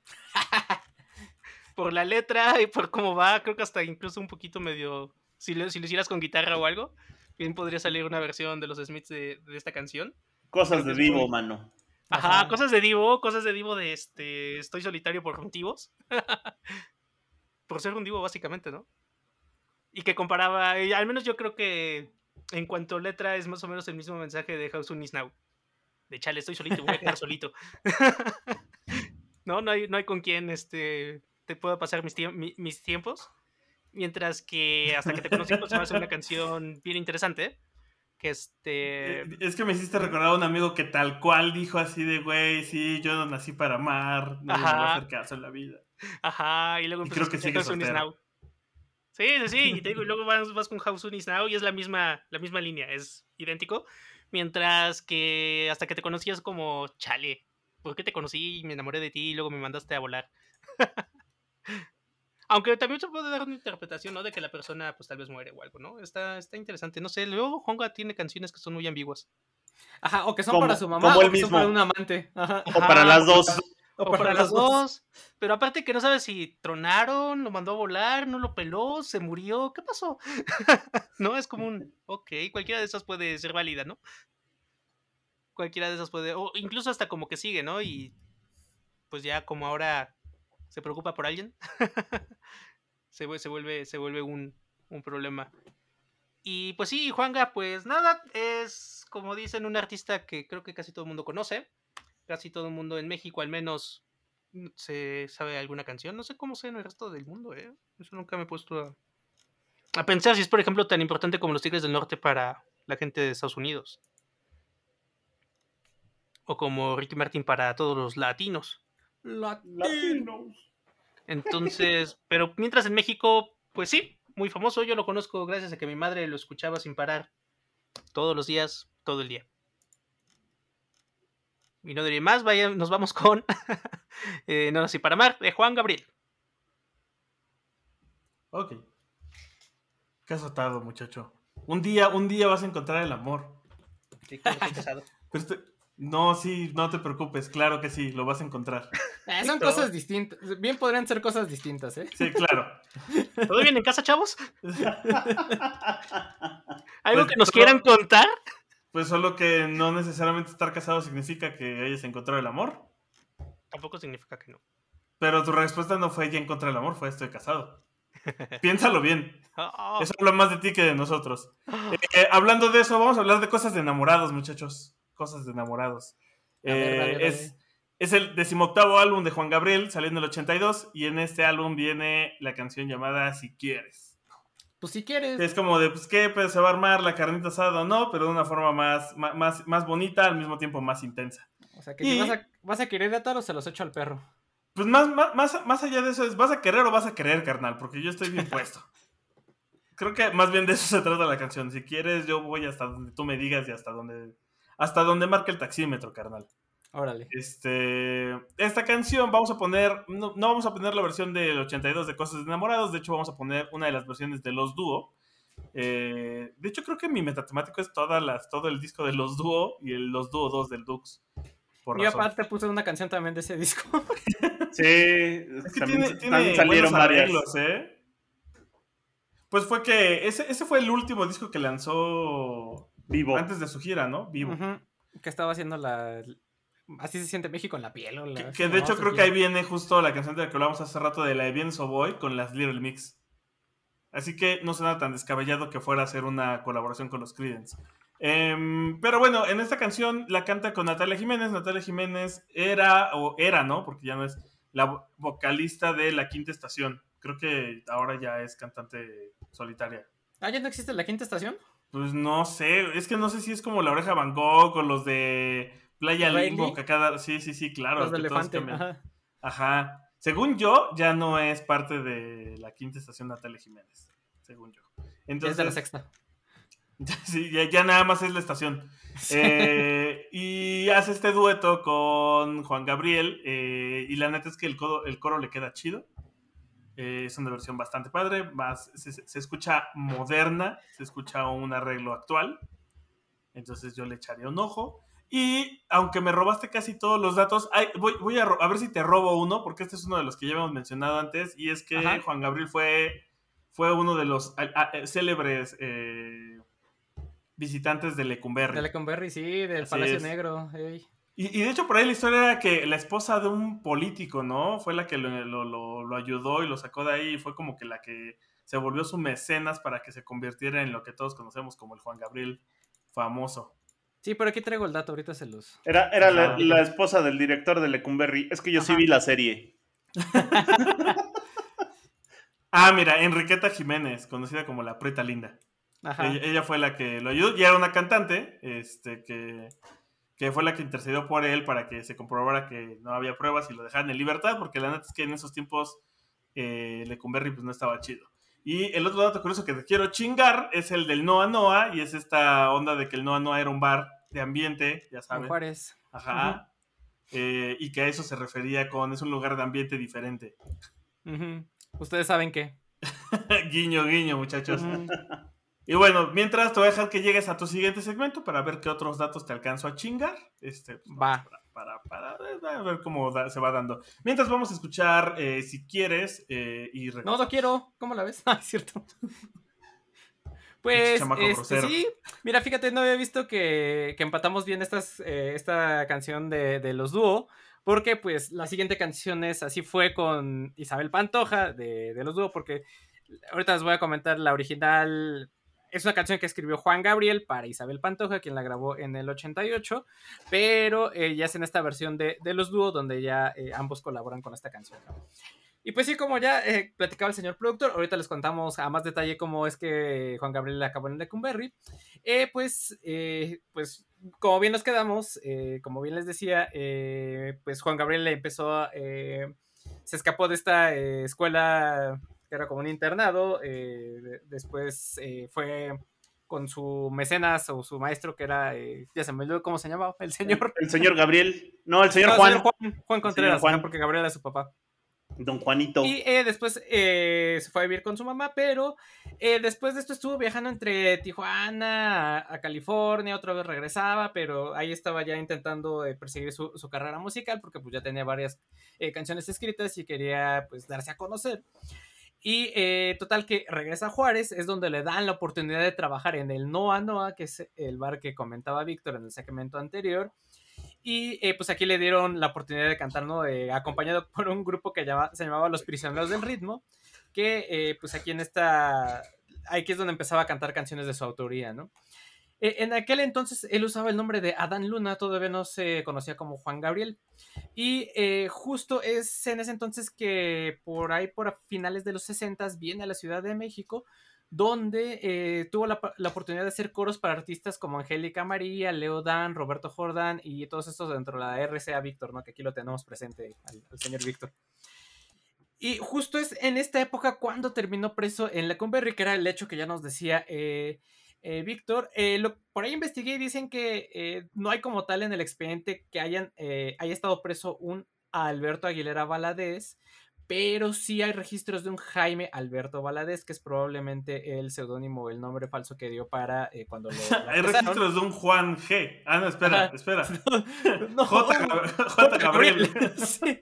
Speaker 3: <laughs> por la letra y por cómo va, creo que hasta incluso un poquito medio. Si lo, si lo hicieras con guitarra o algo, bien podría salir una versión de los Smiths de, de esta canción.
Speaker 1: Cosas
Speaker 3: Creo
Speaker 1: de Divo,
Speaker 3: muy-
Speaker 1: mano.
Speaker 3: Ajá,
Speaker 4: Ajá.
Speaker 3: cosas de Divo, cosas de Divo de este. Estoy solitario por motivos. <laughs> por ser un Divo, básicamente, ¿no? Y que comparaba. y al menos yo creo que en cuanto a letra es más o menos el mismo mensaje de How Soon Is Now. De chale, estoy solito, voy a quedar solito. <laughs> no, no hay, no hay con quien este, te pueda pasar mis, mi- mis tiempos. Mientras que hasta que te conocí, pues se me hace una canción bien interesante. Que este.
Speaker 2: Eh, Es que me hiciste recordar a un amigo que tal cual dijo así de, güey, sí, yo no nací para amar, nadie me va a hacer caso en la vida.
Speaker 3: Ajá, y luego
Speaker 2: Y creo que
Speaker 3: a
Speaker 2: sigue
Speaker 3: escuchar How Soon Is
Speaker 2: soltero.
Speaker 3: Now. Sí, sí, sí, y te digo, y luego vas, vas con How Soon Is Now y es la misma, la misma línea, es idéntico. Mientras que hasta que te conocías como, chale, ¿por qué te conocí y me enamoré de ti y luego me mandaste a volar? <laughs> Aunque también se puede dar una interpretación, ¿no? De que la persona, pues tal vez muere o algo, ¿no? Está, está interesante. No sé, luego Juanga tiene canciones que son muy ambiguas.
Speaker 4: Ajá, o que son
Speaker 1: Como-
Speaker 4: para su mamá
Speaker 1: como
Speaker 4: o
Speaker 1: él
Speaker 4: que son
Speaker 1: mismo.
Speaker 4: para un amante. Ajá.
Speaker 1: O para las dos.
Speaker 3: O, para, las dos. Pero aparte que no sabes si tronaron, lo mandó a volar, no lo peló, se murió, ¿qué pasó? <laughs> no, es como un, ok, cualquiera de esas puede ser válida, ¿no? Cualquiera de esas puede, o incluso hasta como que sigue, ¿no? Y pues ya como ahora se preocupa por alguien, <laughs> se, se vuelve, se vuelve un, un problema. Y pues sí, Juanga, pues nada, es como dicen un artista que creo que casi todo el mundo conoce. Casi todo el mundo en México al menos mm, se sabe alguna canción. No sé cómo sea en el resto del mundo, ¿eh? Eso nunca me he puesto a, a pensar si es, por ejemplo, tan importante como los Tigres del Norte para la gente de Estados Unidos. O como Ricky Martin para todos los latinos.
Speaker 1: Latinos.
Speaker 3: Entonces, <laughs> pero mientras en México, pues sí, muy famoso. Yo lo conozco gracias a que mi madre lo escuchaba sin parar todos los días, todo el día. Y no diré más, vaya, nos vamos con <laughs> eh, No nací para amar, de Juan Gabriel.
Speaker 2: Ok. Qué azotado, muchacho. Un día, un día vas a encontrar el amor.
Speaker 3: Sí. <laughs>
Speaker 2: Pero este- No, sí, no te preocupes, claro que sí, lo vas a encontrar. <laughs>
Speaker 4: Eh, son cosas distintas. Bien podrían ser cosas distintas, ¿eh?
Speaker 2: Sí, claro.
Speaker 3: ¿Todo bien en casa, chavos? ¿Algo
Speaker 2: Pues,
Speaker 3: que nos
Speaker 2: no.
Speaker 3: quieran contar?
Speaker 2: Pues solo que no necesariamente estar casado significa que hayas encontrado el amor.
Speaker 3: Tampoco significa que no.
Speaker 2: Pero tu respuesta no fue ya encontré el amor, fue estoy casado. <laughs> Piénsalo bien.
Speaker 3: Oh,
Speaker 2: Eso habla más de ti que de nosotros. Eh, hablando de eso, vamos a hablar de cosas de enamorados, muchachos. Cosas de enamorados.
Speaker 4: Ver,
Speaker 2: Eh,
Speaker 4: dale, dale.
Speaker 2: es, es el decimoctavo álbum de Juan Gabriel, salió en el 82, y en este álbum viene la canción llamada Si Quieres.
Speaker 4: Pues si quieres.
Speaker 2: Es como de, pues, ¿qué? Pues, ¿Se va a armar la carnita asada o no? Pero de una forma más, más, más bonita, al mismo tiempo más intensa.
Speaker 4: O sea, que
Speaker 2: y-
Speaker 4: si vas a, vas a querer a o se los echo al perro.
Speaker 2: Pues más, más, más, más allá de eso es, ¿vas a querer o vas a querer, carnal? Porque yo estoy bien <laughs> puesto. Creo que más bien de eso se trata la canción. Si quieres, yo voy hasta donde tú me digas y hasta donde, hasta donde marque el taxímetro, carnal.
Speaker 4: Órale.
Speaker 2: Este, esta canción vamos a poner, no, no vamos a poner la versión del 82 de Cosas de Enamorados, de hecho vamos a poner una de las versiones de Los Dúo. Eh, de hecho creo que mi metatemático es todas las, todo el disco de Los Dúo y el Los Dúo 2 del Dux. Por
Speaker 4: Yo
Speaker 2: razón.
Speaker 4: aparte puse una canción también de ese disco. <laughs>
Speaker 1: Sí,
Speaker 2: Es que
Speaker 1: también,
Speaker 2: tiene, tiene
Speaker 1: también salieron
Speaker 2: arreglos, ¿eh? Pues fue que ese, ese fue el último disco que lanzó
Speaker 1: Vivo.
Speaker 2: antes de su gira, ¿no? Vivo.
Speaker 4: Que estaba haciendo la. Así se siente México en la piel. o la-
Speaker 2: Que, que de hecho creo que ahí viene justo la canción de la que hablamos hace rato de la de Bien So Boy con las Little Mix. Así que no suena tan descabellado que fuera a hacer una colaboración con los Creedence. Em, pero bueno, en esta canción la canta con Natalia Jiménez. Natalia Jiménez era, o era, ¿no? Porque ya no es la vo- vocalista de La Quinta Estación. Creo que ahora ya es cantante solitaria.
Speaker 4: Ah, ¿ya no existe la quinta estación?
Speaker 2: Pues no sé, es que no sé si es como la oreja Van Gogh o los de Playa. Limbo, que cada... Sí, sí, sí, claro.
Speaker 4: Los. Ajá.
Speaker 2: Ajá. Según yo, ya no es parte de la quinta estación Natalia Jiménez. Según yo.
Speaker 4: Ya es
Speaker 2: Entonces,
Speaker 4: de la sexta. <laughs>
Speaker 2: sí, ya, ya nada más es la estación. Eh, y hace este dueto con Juan Gabriel. eh, y la neta es que el, codo- el coro le queda chido. Eh, es una versión bastante padre. Más, se, se escucha moderna. Se escucha un arreglo actual. Entonces yo le echaría un ojo. Y aunque me robaste casi todos los datos, ay, voy, voy a, a ver si te robo uno, porque este es uno de los que ya habíamos mencionado antes. Y es que
Speaker 4: Ajá.
Speaker 2: Juan Gabriel fue, fue uno de los a- a- eh, célebres eh, visitantes de Lecumberri.
Speaker 4: De Leconberry, sí, del
Speaker 2: Así
Speaker 4: Palacio
Speaker 2: es.
Speaker 4: Negro.
Speaker 2: Y, y de hecho, por ahí la historia era que la esposa de un político, ¿no? Fue la que lo, lo- lo- lo ayudó y lo sacó de ahí. Y fue como que la que se volvió su mecenas para que se convirtiera en lo que todos conocemos como el Juan Gabriel famoso.
Speaker 4: Sí, pero aquí traigo el dato, ahorita se los.
Speaker 1: Era, era la, esposa del director de Lecumberri. Es que yo sí vi la serie. <laughs>
Speaker 2: Ah, mira, Enriqueta Jiménez, conocida como la Preta Linda.
Speaker 4: Ajá.
Speaker 2: Ella, ella fue la que lo ayudó y era una cantante este, que, que fue la que intercedió por él para que se comprobara que no había pruebas y lo dejaran en libertad, porque la neta es que en esos tiempos eh, Lecumberri pues no estaba chido. Y el otro dato curioso que te quiero chingar es el del Noa Noa, y es esta onda de que el Noa Noa era un bar de ambiente, ya
Speaker 4: En
Speaker 2: saben.
Speaker 4: Juárez.
Speaker 2: Ajá. Eh, y que a eso se refería con es un lugar de ambiente diferente.
Speaker 4: Ustedes saben qué. <laughs>
Speaker 2: guiño, guiño, muchachos. <laughs> Y bueno, mientras te voy a dejar que llegues a tu siguiente segmento para ver qué otros datos te alcanzo a chingar. Este, pues,
Speaker 4: Va.
Speaker 2: Para, para, para, ver cómo da- se va dando. Mientras vamos a escuchar, eh, si quieres, eh, y
Speaker 4: No, no quiero. ¿Cómo la ves? <laughs> Ah, es cierto. <laughs> Pues, este, sí. Mira, fíjate, no había visto que, que empatamos bien estas, eh, esta canción de, de los dúo. Porque, pues, la siguiente canción es Así fue con Isabel Pantoja de, de los dúo. Porque ahorita les voy a comentar la original. Es una canción que escribió Juan Gabriel para Isabel Pantoja, quien la grabó en el 88, pero eh, ya es en esta versión de, de los dúos donde ya eh, ambos colaboran con esta canción. Y pues sí, como ya eh, platicaba el señor productor, ahorita les contamos a más detalle cómo es que Juan Gabriel acabó en Lecumberri. Pues, pues, como bien nos quedamos, como bien les decía, pues Juan Gabriel empezó, se escapó de esta escuela que era como un internado, eh, de- después eh, fue con su mecenas o su maestro que era, eh, ya se me olvidó cómo se llamaba, el señor.
Speaker 1: El señor Gabriel. No, el <laughs> señor
Speaker 4: No, el
Speaker 1: Juan.
Speaker 4: señor Juan, Juan Contreras,
Speaker 1: Juan.
Speaker 4: porque Gabriel es su papá.
Speaker 1: Don Juanito.
Speaker 4: Y eh, después eh, se fue a vivir con su mamá, pero eh, después de esto estuvo viajando entre Tijuana a, a California, otra vez regresaba, pero ahí estaba ya intentando perseguir su, su carrera musical porque pues ya tenía varias canciones escritas y quería pues darse a conocer. Y eh, total que regresa a Juárez, es donde le dan la oportunidad de trabajar en el Noa Noa, que es el bar que comentaba Víctor en el segmento anterior. Y eh, pues aquí le dieron la oportunidad de cantar. Eh, acompañado por un grupo que se llamaba Los Prisioneros del Ritmo, que pues aquí en esta, aquí es donde empezaba a cantar canciones de su autoría, ¿no? Eh, en aquel entonces él usaba el nombre de Adán Luna, todavía no se conocía como Juan Gabriel. Y eh, justo es en ese entonces que por ahí, por finales de los 60, viene a la Ciudad de México, donde eh, tuvo la, la oportunidad de hacer coros para artistas como Angélica María, Leo Dan, Roberto Jordán y todos estos dentro de la RCA Víctor, ¿no? Que aquí lo tenemos presente al, señor Víctor. Y justo es en esta época cuando terminó preso en Lecumberri, que era el hecho que ya nos decía eh, Víctor. Eh, por ahí investigué y dicen que eh, no hay como tal en el expediente que hayan, haya estado preso un Alberto Aguilera Valadez, pero sí hay registros de un Jaime Alberto Valadez, que es probablemente el seudónimo o el nombre falso que dio para cuando lo... <laughs>
Speaker 2: Hay registros de un Juan G. Ah, no, espera,
Speaker 4: Ajá.
Speaker 2: espera. <laughs>
Speaker 4: No,
Speaker 2: J. J. Gabriel. <laughs>
Speaker 4: Sí.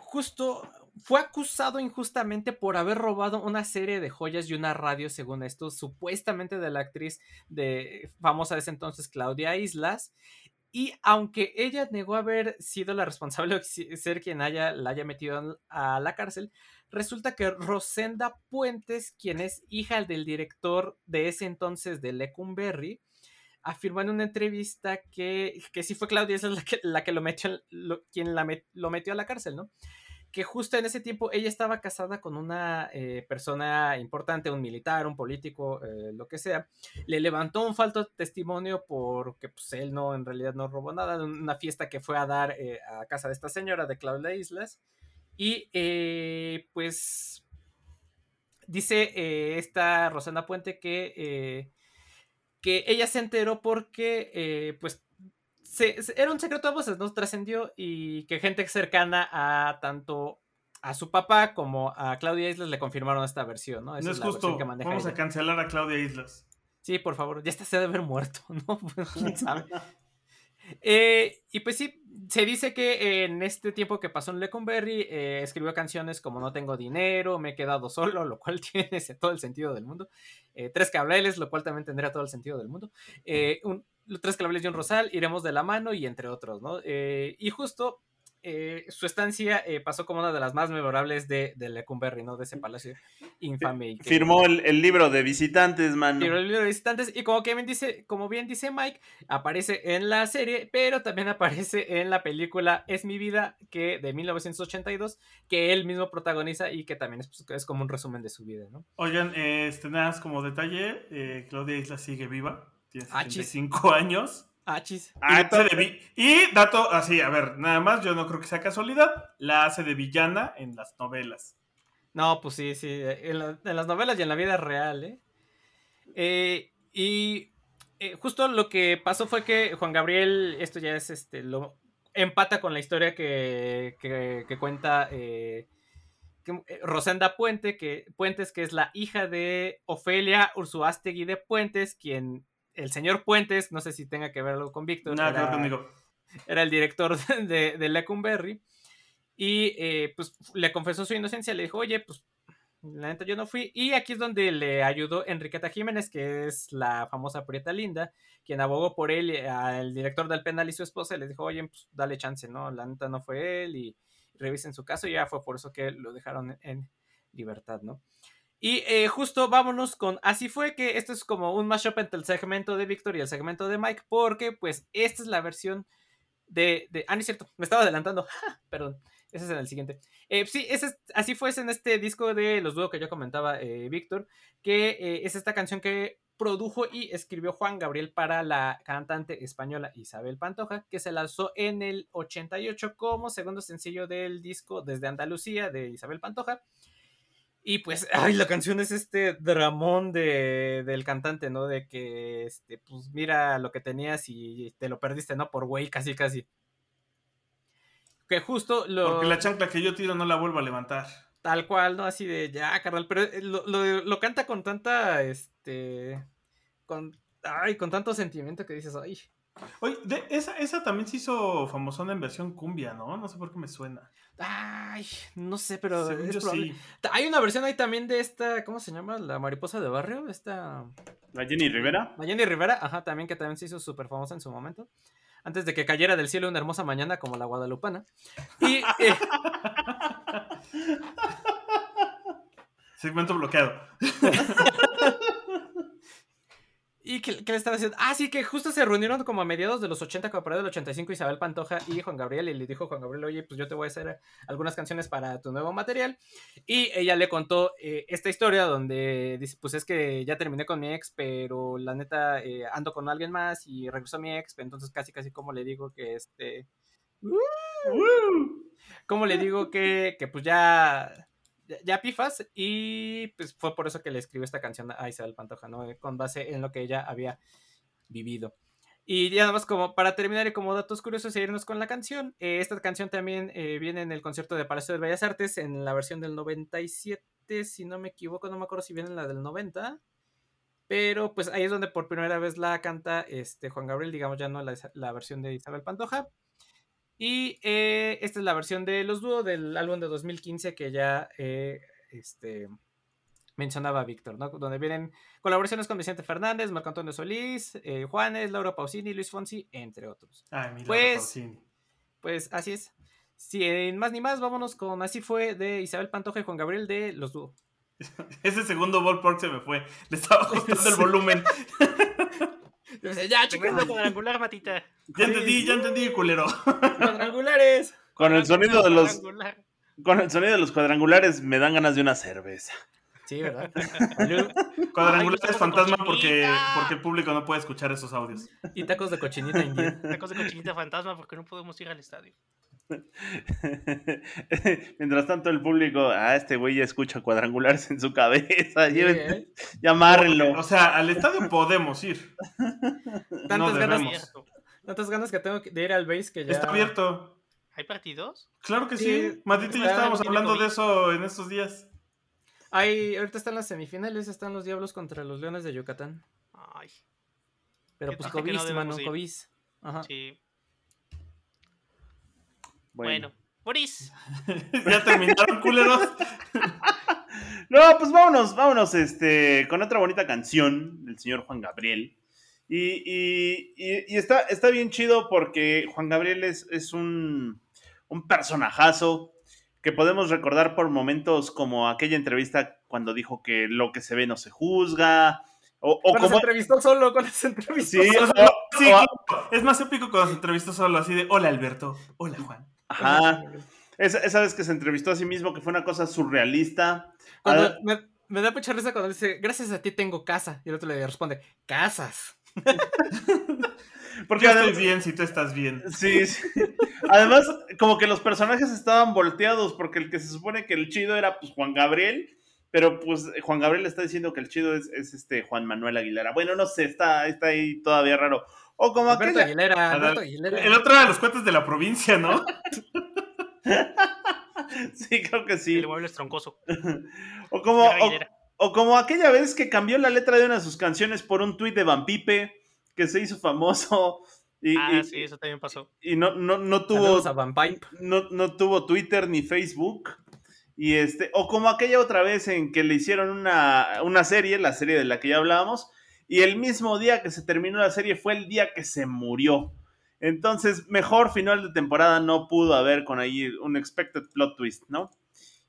Speaker 4: Justo fue acusado injustamente por haber robado una serie de joyas y una radio, según esto, supuestamente de la actriz de famosa de ese entonces, Claudia Islas. Y aunque ella negó haber sido la responsable de ser quien haya, la haya metido a la cárcel, resulta que Rosenda Puentes, quien es hija del director de ese entonces de Lecumberri, afirmó en una entrevista que, que sí fue Claudia, esa es la que, la que lo metió, quien la lo metió a la cárcel, ¿no? Que justo en ese tiempo ella estaba casada con una eh, persona importante, un militar, un político, eh, lo que sea. Le levantó un falto testimonio porque pues, él no, en realidad no robó nada, de una fiesta que fue a dar eh, a casa de esta señora de Claudia Islas. Y pues dice esta Rosana Puente que, que ella se enteró porque pues se- se- era un secreto a voces, ¿no? Trascendió y que gente cercana a tanto a su papá como a Claudia Islas le confirmaron esta versión, ¿no? Esa
Speaker 2: No es justo.
Speaker 4: que
Speaker 2: Vamos a cancelar a Claudia Islas.
Speaker 4: Sí, por favor, ya está se debe haber muerto, <laughs> ¿no? Pues, quién sabe. <laughs> Eh, y pues sí, se dice que en este tiempo que pasó en Lecumberri eh, escribió canciones como No tengo dinero, Me he quedado solo, lo cual <laughs> tiene todo el sentido del mundo. Eh, tres cableles, lo cual también tendría todo el sentido del mundo. Un- tres cableles y un rosal, Iremos de la mano y entre otros, ¿no? Y justo eh, su estancia eh, pasó como una de las más memorables de, de Lecumberri, ¿no? De ese palacio infame. y que-
Speaker 1: Firmó el, el libro de visitantes, mano.
Speaker 4: Libro del libro de visitantes. Y como, que bien dice, como bien dice Mike, aparece en la serie, pero también <laughs> aparece en la película Es mi vida, que de 1982, que él mismo protagoniza y que también es, pues, es como un resumen de su vida, ¿no?
Speaker 2: Oigan, eh, este, nada más como detalle, eh, Claudia Islas sigue viva. Tiene
Speaker 4: Ah, chis.
Speaker 2: 75 <laughs> años.
Speaker 4: Ah, chis.
Speaker 1: Ah,
Speaker 2: y, de y dato así, a ver, nada más, yo no creo que sea casualidad, la hace de villana en las novelas.
Speaker 4: No, pues sí, sí. En, la- en las novelas y en la vida real, ¿eh? Eh, y eh, justo lo que pasó fue que Juan Gabriel, esto ya es este, lo empata con la historia que, que- que cuenta eh, que- eh, Rosenda Puente, que, Puentes, que es la hija de Ofelia Ursuástegui de Puentes, quien el señor Puentes, no sé si tenga que ver algo con Víctor.
Speaker 2: Ver
Speaker 4: era-
Speaker 2: conmigo.
Speaker 4: era el director <laughs> de, de Lecumberri. Y eh, pues le confesó su inocencia, le dijo, oye, pues la neta yo no fui. Y aquí es donde le ayudó Enriqueta Jiménez, que es la famosa Prieta Linda, quien abogó por él, y al director del penal y su esposa, y le dijo, oye, pues dale chance, ¿no? La neta no fue él y revisen su caso. Y ya fue por eso que lo dejaron en libertad, ¿no? Y eh, justo vámonos con Así fue que esto es como un mashup entre el segmento de Víctor y el segmento de Mike, porque pues esta es la versión de... de ah, no es cierto, me estaba adelantando, <laughs> perdón, ese es en el siguiente. Eh, sí, ese es- así fue en este disco de los dúos que yo comentaba, eh, Víctor, que eh, es esta canción que produjo y escribió Juan Gabriel para la cantante española Isabel Pantoja, que se lanzó en el 88 como segundo sencillo del disco Desde Andalucía de Isabel Pantoja. Y pues, <laughs> ay, la canción es este dramón de, del cantante, ¿no? De que, este, pues mira lo que tenías y te lo perdiste, ¿no? Por güey, casi, casi. Que justo lo...
Speaker 2: Porque la chancla que yo tiro no la vuelvo a levantar.
Speaker 4: Tal cual, ¿no? Así de, ya, carnal, pero eh, lo, lo- lo canta con tanta, este, con, ay, con tanto sentimiento que dices, ay,
Speaker 2: Oye, de- esa, esa también se hizo famosona en versión cumbia, ¿no? No sé por qué me suena.
Speaker 4: ay, no sé, pero
Speaker 2: Según
Speaker 4: es
Speaker 2: yo
Speaker 4: probable.
Speaker 2: sí.
Speaker 4: Hay una versión ahí también de esta, ¿cómo se llama? La mariposa de barrio, esta,
Speaker 1: La Jenny Rivera.
Speaker 4: Mayeni Rivera, ajá, también que también se hizo súper famosa en su momento. Antes de que cayera del cielo una hermosa mañana como la guadalupana. Y, eh, <laughs>
Speaker 2: Segmento bloqueado. <laughs>
Speaker 4: ¿Y qué, qué le estaba diciendo? Ah, sí, que justo se reunieron como a mediados de los 80, como por ahí del 85, Isabel Pantoja y Juan Gabriel, y le dijo Juan Gabriel, oye, pues yo te voy a hacer algunas canciones para tu nuevo material. Y ella le contó eh, esta historia donde dice, pues es que ya terminé con mi ex, pero la neta eh, ando con alguien más y regresó mi ex, entonces casi, casi como le digo que este... ¿Cómo le digo que, que pues ya, ya, pifas? Y pues fue por eso que le escribió esta canción a Isabel Pantoja, ¿no? Con base en lo que ella había vivido. Y ya nada más como para terminar y como datos curiosos e con la canción, eh, esta canción también eh, viene en el concierto de Palacio de Bellas Artes en la versión del 97, si no me equivoco, no me acuerdo si viene en la del 90. Pero pues ahí es donde por primera vez la canta este Juan Gabriel, digamos ya no la, la versión de Isabel Pantoja. Y eh, esta es la versión de los dúos del álbum de 2015 que ya eh, este, mencionaba Víctor, ¿no? Donde vienen colaboraciones con Vicente Fernández, Marco Antonio Solís, eh, Juanes, Laura Pausini, Luis Fonsi, entre otros.
Speaker 2: Ay, mira,
Speaker 4: Pues- Pues así es. Sin más ni más, vámonos con Así fue de Isabel Pantoja y Juan Gabriel de Los Dúo. <laughs>
Speaker 2: Ese segundo ballpark se me fue. Le estaba <laughs> ajustando el volumen. <laughs>
Speaker 4: Ya,
Speaker 3: Tremendo cuadrangular, matita.
Speaker 2: Ya entendí, ya entendí, culero.
Speaker 4: cuadrangulares.
Speaker 1: Con el sonido de los, con el sonido de los cuadrangulares me dan ganas de una cerveza.
Speaker 4: Sí, ¿verdad?
Speaker 2: Cuadrangular
Speaker 3: Ay,
Speaker 2: es fantasma porque, porque el público no puede escuchar esos audios.
Speaker 4: Y tacos de cochinita india.
Speaker 3: Tacos de cochinita fantasma porque no podemos ir al estadio. <laughs>
Speaker 1: Mientras tanto, el público, ah, este güey ya escucha cuadrangulares en su cabeza.
Speaker 4: Sí,
Speaker 1: lleven-
Speaker 4: ¿eh?
Speaker 1: Ya amárrenlo.
Speaker 2: O sea, al estadio podemos ir. <laughs>
Speaker 4: Tantas
Speaker 2: No
Speaker 4: ganas, tantas que tengo de ir al base que ya.
Speaker 2: Está abierto.
Speaker 3: ¿Hay partidos?
Speaker 2: Claro que
Speaker 4: Sí,
Speaker 2: sí. Matito y yo
Speaker 4: está-
Speaker 2: estábamos hablando de eso en estos días.
Speaker 4: Hay, ahorita están las semifinales, están los Diablos contra los Leones de Yucatán.
Speaker 3: Ay,
Speaker 4: Pero pues COVID,
Speaker 3: no
Speaker 4: mano. COVID. Ajá.
Speaker 3: sí.
Speaker 1: Bueno.
Speaker 3: Bueno. Boris. <laughs>
Speaker 2: ya terminaron, culeros. <laughs>
Speaker 1: No, pues vámonos, vámonos este, con otra bonita canción del señor Juan Gabriel. Y, y- y- y está, está bien chido porque Juan Gabriel es, es un, un personajazo que podemos recordar por momentos como aquella entrevista cuando dijo que lo que se ve no se juzga. O, o
Speaker 4: Cuando se
Speaker 1: como...
Speaker 4: entrevistó solo, cuando se entrevistó
Speaker 1: Sí,
Speaker 4: solo.
Speaker 2: O sea,
Speaker 1: o-
Speaker 2: sí,
Speaker 1: o-.
Speaker 2: Es más épico cuando se entrevistó solo así de Hola Alberto, hola Juan.
Speaker 1: Ajá. Esa, esa vez que se entrevistó a sí mismo, que fue una cosa surrealista.
Speaker 4: Cuando
Speaker 1: Ah,
Speaker 4: me, me da mucha risa cuando dice, gracias a ti tengo casa. Y el otro le responde, casas. <laughs>
Speaker 1: porque
Speaker 2: Yo
Speaker 1: además-
Speaker 2: estoy bien si tú estás bien.
Speaker 1: Sí, sí. Además, como que los personajes estaban volteados, porque el que se supone que el chido era pues Juan Gabriel, pero pues Juan Gabriel está diciendo que el chido es, es este Juan Manuel Aguilera. Bueno, no sé, está, está ahí todavía raro. O como
Speaker 4: Alberto
Speaker 1: aquella.
Speaker 4: Aguilera, Alberto Aguilera.
Speaker 2: El otro era los cuates de la provincia, ¿no? <laughs>
Speaker 1: Sí, creo que sí.
Speaker 3: El mueble es troncoso.
Speaker 1: O como, o, o como aquella vez que cambió la letra de una de sus canciones por un tuit de Van Pipe, que se hizo famoso. Y,
Speaker 3: Ah,
Speaker 1: y-
Speaker 3: sí, eso también pasó.
Speaker 1: y no, no, no tuvo.
Speaker 4: A Van Pipe.
Speaker 1: no, no tuvo Twitter ni Facebook. Y este, o como aquella otra vez en que le hicieron una, una serie, la serie de la que ya hablábamos, y el mismo día que se terminó la serie fue el día que se murió. Entonces, mejor final de temporada no pudo haber con ahí un expected plot twist, ¿no?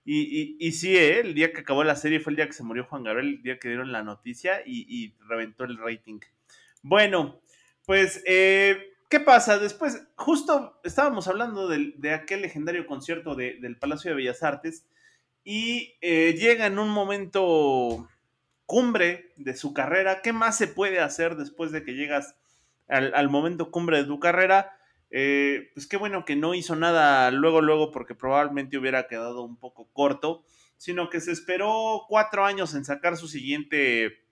Speaker 1: Y, y, sí, ¿eh? el día que acabó la serie fue el día que se murió Juan Gabriel, el día que dieron la noticia y, y reventó el rating. Bueno, pues, eh, ¿qué pasa? Después, justo estábamos hablando del- de, aquel legendario concierto de- del Palacio de Bellas Artes y eh, llega en un momento cumbre de su carrera. ¿Qué más se puede hacer después de que llegas al, momento cumbre de tu carrera? Eh, pues qué bueno que no hizo nada luego, luego, porque probablemente hubiera quedado un poco corto, sino que se esperó cuatro años en sacar su siguiente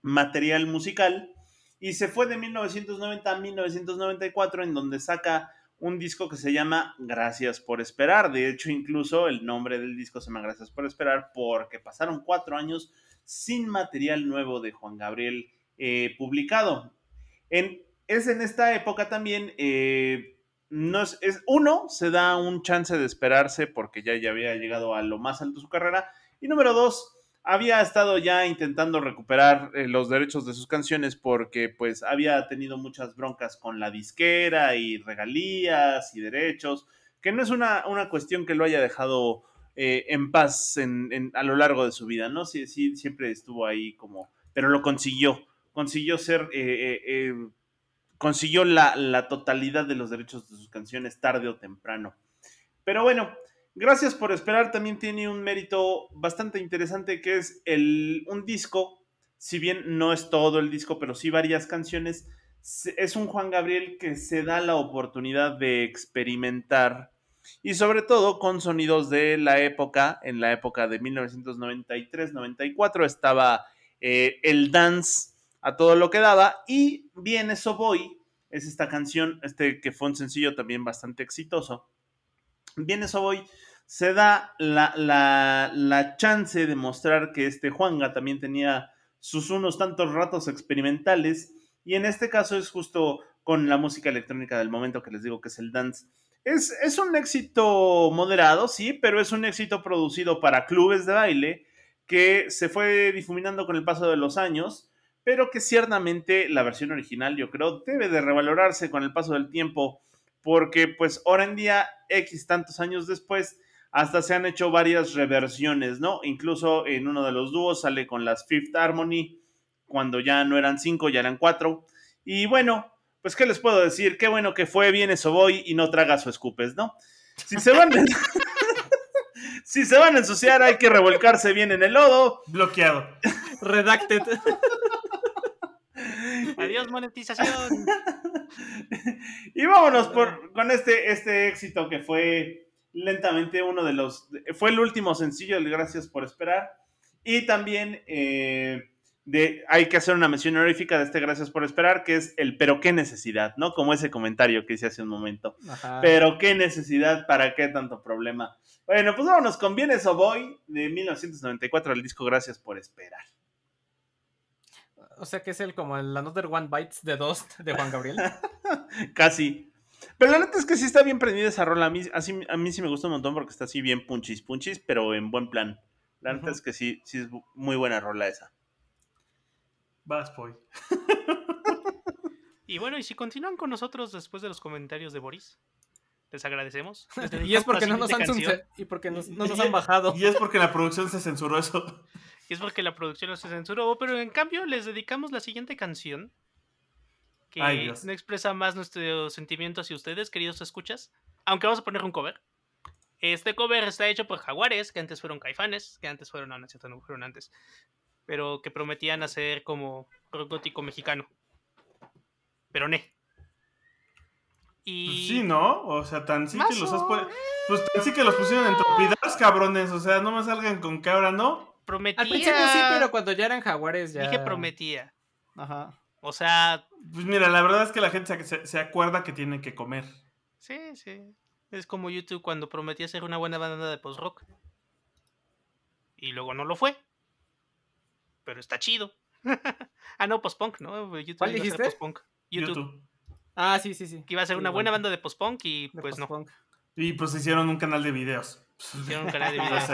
Speaker 1: material musical y se fue de 1990 a 1994 en donde saca un disco que se llama Gracias por esperar. De hecho, incluso el nombre del disco se llama Gracias por esperar porque pasaron cuatro años sin material nuevo de Juan Gabriel eh, publicado. Es en esta época también, eh, uno, se da un chance de esperarse porque ya, ya había llegado a lo más alto de su carrera. Y número dos, había estado ya intentando recuperar eh, los derechos de sus canciones porque pues había tenido muchas broncas con la disquera y regalías y derechos, que no es una, una cuestión que lo haya dejado eh, en paz en, a lo largo de su vida, ¿no? Sí, sí, siempre estuvo ahí como, pero lo consiguió, consiguió ser, eh, eh, consiguió la, la totalidad de los derechos de sus canciones tarde o temprano. Pero bueno, Gracias por esperar también tiene un mérito bastante interesante que es el, un disco, si bien no es todo el disco, pero sí varias canciones, es un Juan Gabriel que se da la oportunidad de experimentar y sobre todo con sonidos de la época, en la época de 1993-94 estaba eh, el dance a todo lo que daba y Viene So Voy, es esta canción, este que fue un sencillo también bastante exitoso. Viene So Voy se da la, la, la, chance de mostrar que este Juanga también tenía sus unos tantos ratos experimentales y en este caso es justo con la música electrónica del momento que les digo que es el dance. Es, es un éxito moderado, sí, pero es un éxito producido para clubes de baile que se fue difuminando con el paso de los años, pero que ciertamente la versión original yo creo debe de revalorarse con el paso del tiempo porque pues ahora en día, X tantos años después, hasta se han hecho varias reversiones, ¿no? Incluso en uno de los dúos sale con las Fifth Harmony, cuando ya no eran cinco, ya eran cuatro. Y bueno, pues qué les puedo decir, qué bueno que fue, viene Soboy y no traga su escupes, ¿no? Si se van, <laughs> si se van a ensuciar, hay que revolcarse bien en el lodo.
Speaker 2: Bloqueado.
Speaker 4: Redacted. <laughs>
Speaker 3: Adiós, monetización.
Speaker 1: y vámonos por, con este, este éxito que fue lentamente uno de los. Fue el último sencillo, Gracias por esperar. Y también eh, de, hay que hacer una mención honorífica de este Gracias por esperar, que es el pero qué necesidad, ¿no? Como ese comentario que hice hace un momento. Ajá. Pero qué necesidad, para qué tanto problema. Bueno, pues vámonos con Vienes o Voy de 1994, el disco Gracias por esperar.
Speaker 4: O sea que es el como el Another One Bites de Dust de Juan Gabriel. <laughs>
Speaker 1: Casi. Pero la neta es que sí está bien prendida esa rola. A mí, así, a mí sí me gusta un montón porque está así bien punchis, punchis, pero en buen plan. La neta uh -huh. es que sí, sí es muy buena rola esa.
Speaker 2: Vas, Boy. <laughs>
Speaker 3: y bueno, y si continúan con nosotros después de los comentarios de Boris, les agradecemos. <laughs> Les
Speaker 4: y es porque no nos han y porque nos, no nos han bajado. <laughs>
Speaker 2: Y es porque la producción se censuró eso.
Speaker 3: Y es porque la producción no se censuró, pero en cambio les dedicamos la siguiente canción que
Speaker 2: Ay,
Speaker 3: no expresa más nuestro sentimiento hacia ustedes, queridos escuchas. Aunque vamos a poner un cover. Este cover está hecho por Jaguares, que antes fueron Caifanes, que antes fueron, no, no es cierto, no fueron antes, pero que prometían hacer como rock gótico mexicano. Pero ne.
Speaker 2: Y... Pues sí, ¿no? O sea, tan sí que los has pu... Pues tan sí que los pusieron en tropidas, cabrones. O sea, no me salgan con que ahora no.
Speaker 3: Prometía.
Speaker 4: Al principio sí, pero cuando ya eran jaguares ya.
Speaker 3: Dije prometía.
Speaker 4: Ajá.
Speaker 3: O sea.
Speaker 2: Pues mira, la verdad es que la gente se, se acuerda que tienen que comer.
Speaker 3: Sí, sí. Es como YouTube cuando prometía ser una buena banda de post-rock. Y luego no lo fue. Pero está chido. <laughs> ah, no, post-punk, ¿no?
Speaker 4: YouTube ¿Cuál dijiste?
Speaker 3: Post-punk. YouTube.
Speaker 2: YouTube.
Speaker 4: Ah, sí, sí, sí.
Speaker 3: Que iba a ser
Speaker 4: sí,
Speaker 3: una buena banda de post-punk y
Speaker 4: De
Speaker 3: pues no.
Speaker 2: Y pues hicieron un canal de videos.
Speaker 3: Hicieron un canal de <laughs> videos.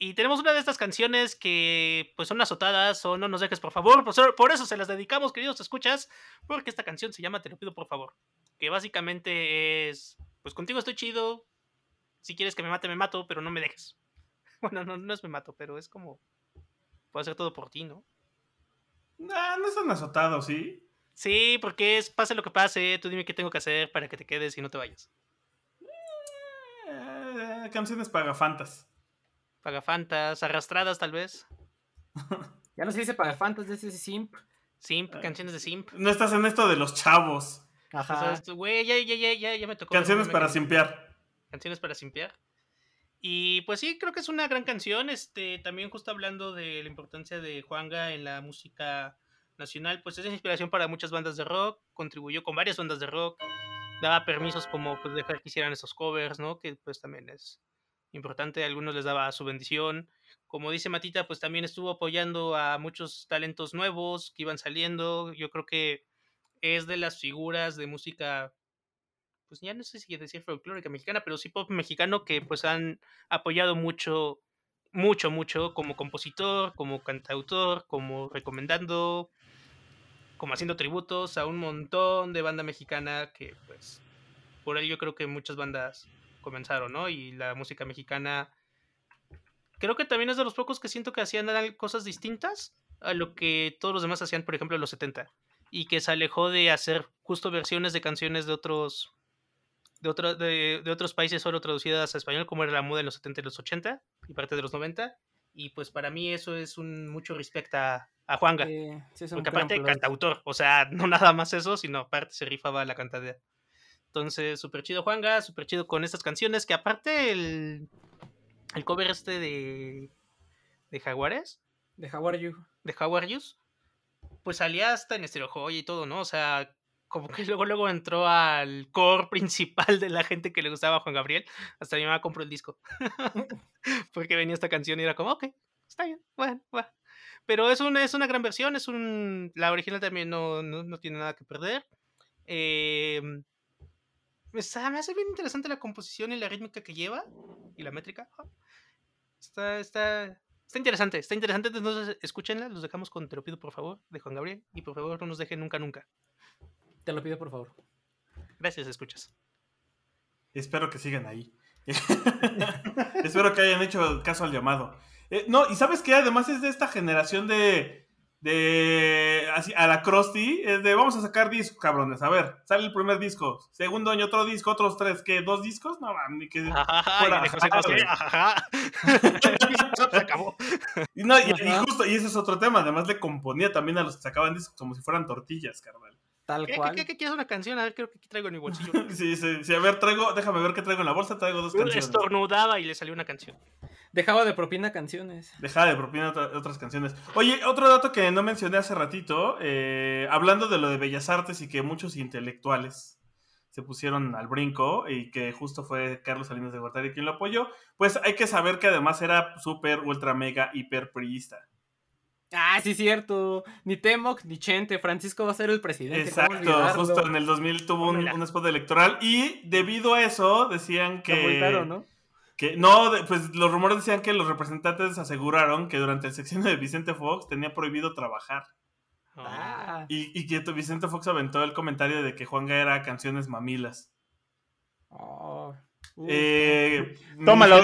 Speaker 3: Y tenemos una de estas canciones que pues son azotadas o no nos dejes por favor. Por eso- Por eso se las dedicamos, queridos escuchas. Porque esta canción se llama Te lo pido por favor. Que básicamente es, pues contigo estoy chido, si quieres que me mate, me mato, pero no me dejes. <laughs> Bueno, no, no es me mato, pero es como, puedo hacer todo por ti, ¿no?
Speaker 2: Ah, no están azotados, ¿sí?
Speaker 3: Sí, porque es, pase lo que pase, tú dime qué tengo que hacer para que te quedes y no te vayas.
Speaker 2: Eh, canciones pagafantas.
Speaker 3: Pagafantas, arrastradas tal vez. <laughs>
Speaker 4: Ya no se dice pagafantas, ya se dice simp.
Speaker 3: Simp, canciones de simp.
Speaker 2: No estás en esto de los chavos.
Speaker 3: O
Speaker 4: Ajá.
Speaker 3: sea, Güey, ya, ya, ya, ya, ya me tocó.
Speaker 2: Canciones para simpiar.
Speaker 3: Canciones para simpiar. Y pues sí, creo que es una gran canción. Este, también justo hablando de la importancia de Juanga en la música nacional, pues es inspiración para muchas bandas de rock, contribuyó con varias bandas de rock, daba permisos como pues dejar que hicieran esos covers, ¿no? Que pues también es importante, a algunos les daba su bendición. Como dice Matita, pues también estuvo apoyando a muchos talentos nuevos que iban saliendo. Yo creo que es de las figuras de música pues ya no sé si decir folclórica mexicana, pero sí pop mexicano que pues han apoyado mucho, mucho, mucho como compositor, como cantautor, como recomendando, como haciendo tributos a un montón de banda mexicana que pues por él yo creo que muchas bandas comenzaron, ¿no? Y la música mexicana creo que también es de los pocos que siento que hacían cosas distintas a lo que todos los demás hacían, por ejemplo, en los 70 y que se alejó de hacer justo versiones de canciones de otros de, otro- de, de otros países solo traducidas a español, como era la moda en los 70 y los 80 y parte de los 90. Y pues para mí eso es un mucho respecto a, a Juanga.
Speaker 4: Sí, un
Speaker 3: porque aparte cantautor, o sea, no nada más eso, sino aparte se rifaba la cantadera. Entonces, súper chido Juanga, súper chido con estas canciones, que aparte el, el cover este de, de Jaguares,
Speaker 4: De Are You.
Speaker 3: de Are Yous, pues salía hasta en Stereo Joya y todo, ¿no? O sea, como que luego luego entró al core principal de la gente que le gustaba a Juan Gabriel. Hasta mi mamá compró el disco. <laughs> <laughs> Porque venía esta canción y era como, ok, está bien, bueno, va. Pero es una, es una gran versión, es un... La original también no, no, no tiene nada que perder. Eh, está- me hace bien interesante la composición y la rítmica que lleva y la métrica. Está, está, está interesante, está interesante. Entonces, escúchenla, los dejamos con Te lo pido por favor, de Juan Gabriel. Y por favor, no nos dejen nunca, nunca.
Speaker 4: Te lo pido, por favor.
Speaker 3: Gracias, escuchas.
Speaker 2: Espero que sigan ahí. <laughs> Espero que hayan hecho caso al llamado. Eh, no, y sabes que además es de esta generación de. de. así, a la Krusty. Es de vamos a sacar discos, cabrones. A ver, sale el primer disco. Segundo año otro disco, otros tres. ¿Qué? ¿Dos discos? No, ni que. Fuera,
Speaker 3: y
Speaker 2: no, y, y justo, y ese es otro tema. Además le componía también a los que sacaban discos como si fueran tortillas, carnal.
Speaker 4: Tal
Speaker 3: ¿Qué,
Speaker 4: cual.
Speaker 3: qué, qué quieres una canción? A ver, creo que aquí traigo en mi bolsillo. <laughs>
Speaker 2: Sí, sí, sí. A ver, traigo, déjame ver qué traigo en la bolsa. Traigo dos canciones.
Speaker 3: Estornudaba y le salió una canción.
Speaker 4: Dejaba de propina canciones.
Speaker 2: Deja de propina otra- otras canciones. Oye, otro dato que no mencioné hace ratito, eh, hablando de lo de Bellas Artes y que muchos intelectuales se pusieron al brinco y que justo fue Carlos Salinas de Gortari quien lo apoyó, pues hay que saber que además era súper, ultra, mega, hiper priista.
Speaker 4: Ah, sí, cierto. Ni Temoc ni Chente. Francisco va a ser el presidente. ¿cómo
Speaker 2: Exacto, justo en el 2000 tuvo un, un spot electoral y debido a eso decían que...
Speaker 4: multaron, ¿no?
Speaker 2: Que no, de- pues los rumores decían que los representantes aseguraron que durante el sección de Vicente Fox tenía prohibido trabajar.
Speaker 4: Ah,
Speaker 2: Y, y que Vicente Fox aventó el comentario de que Juanga era canciones mamilas.
Speaker 4: oh.
Speaker 2: Eh,
Speaker 1: Tómalo.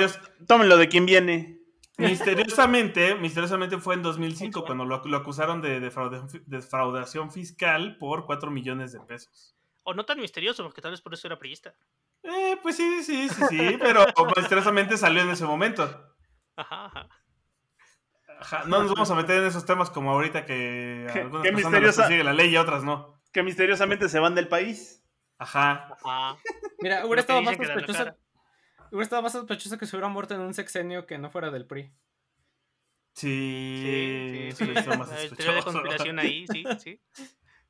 Speaker 1: Tómenlo de quien viene.
Speaker 2: Misteriosamente, misteriosamente fue en 2005 cuando lo, lo acusaron de defraudación, fi- defraudación fiscal por 4 millones de pesos.
Speaker 3: O no tan misterioso, porque tal vez por eso era priista.
Speaker 2: Eh, pues sí, sí, sí, sí, pero misteriosamente salió en ese momento.
Speaker 3: Ajá, ajá.
Speaker 2: Ajá, no nos vamos a meter en esos temas como ahorita que algunas
Speaker 1: qué
Speaker 2: personas sigue la ley y otras no.
Speaker 1: Que misteriosamente se van del país.
Speaker 2: Ajá.
Speaker 3: Ajá.
Speaker 4: Mira, hubiera
Speaker 3: que
Speaker 4: estado más sospechoso. Hubiera estado más sospechoso que se hubiera muerto en un sexenio que no fuera del PRI.
Speaker 2: Sí,
Speaker 3: Sí, sí, sí.
Speaker 2: más <laughs>
Speaker 3: Hay teoría de
Speaker 2: sospechoso.
Speaker 3: conspiración ahí, sí, sí.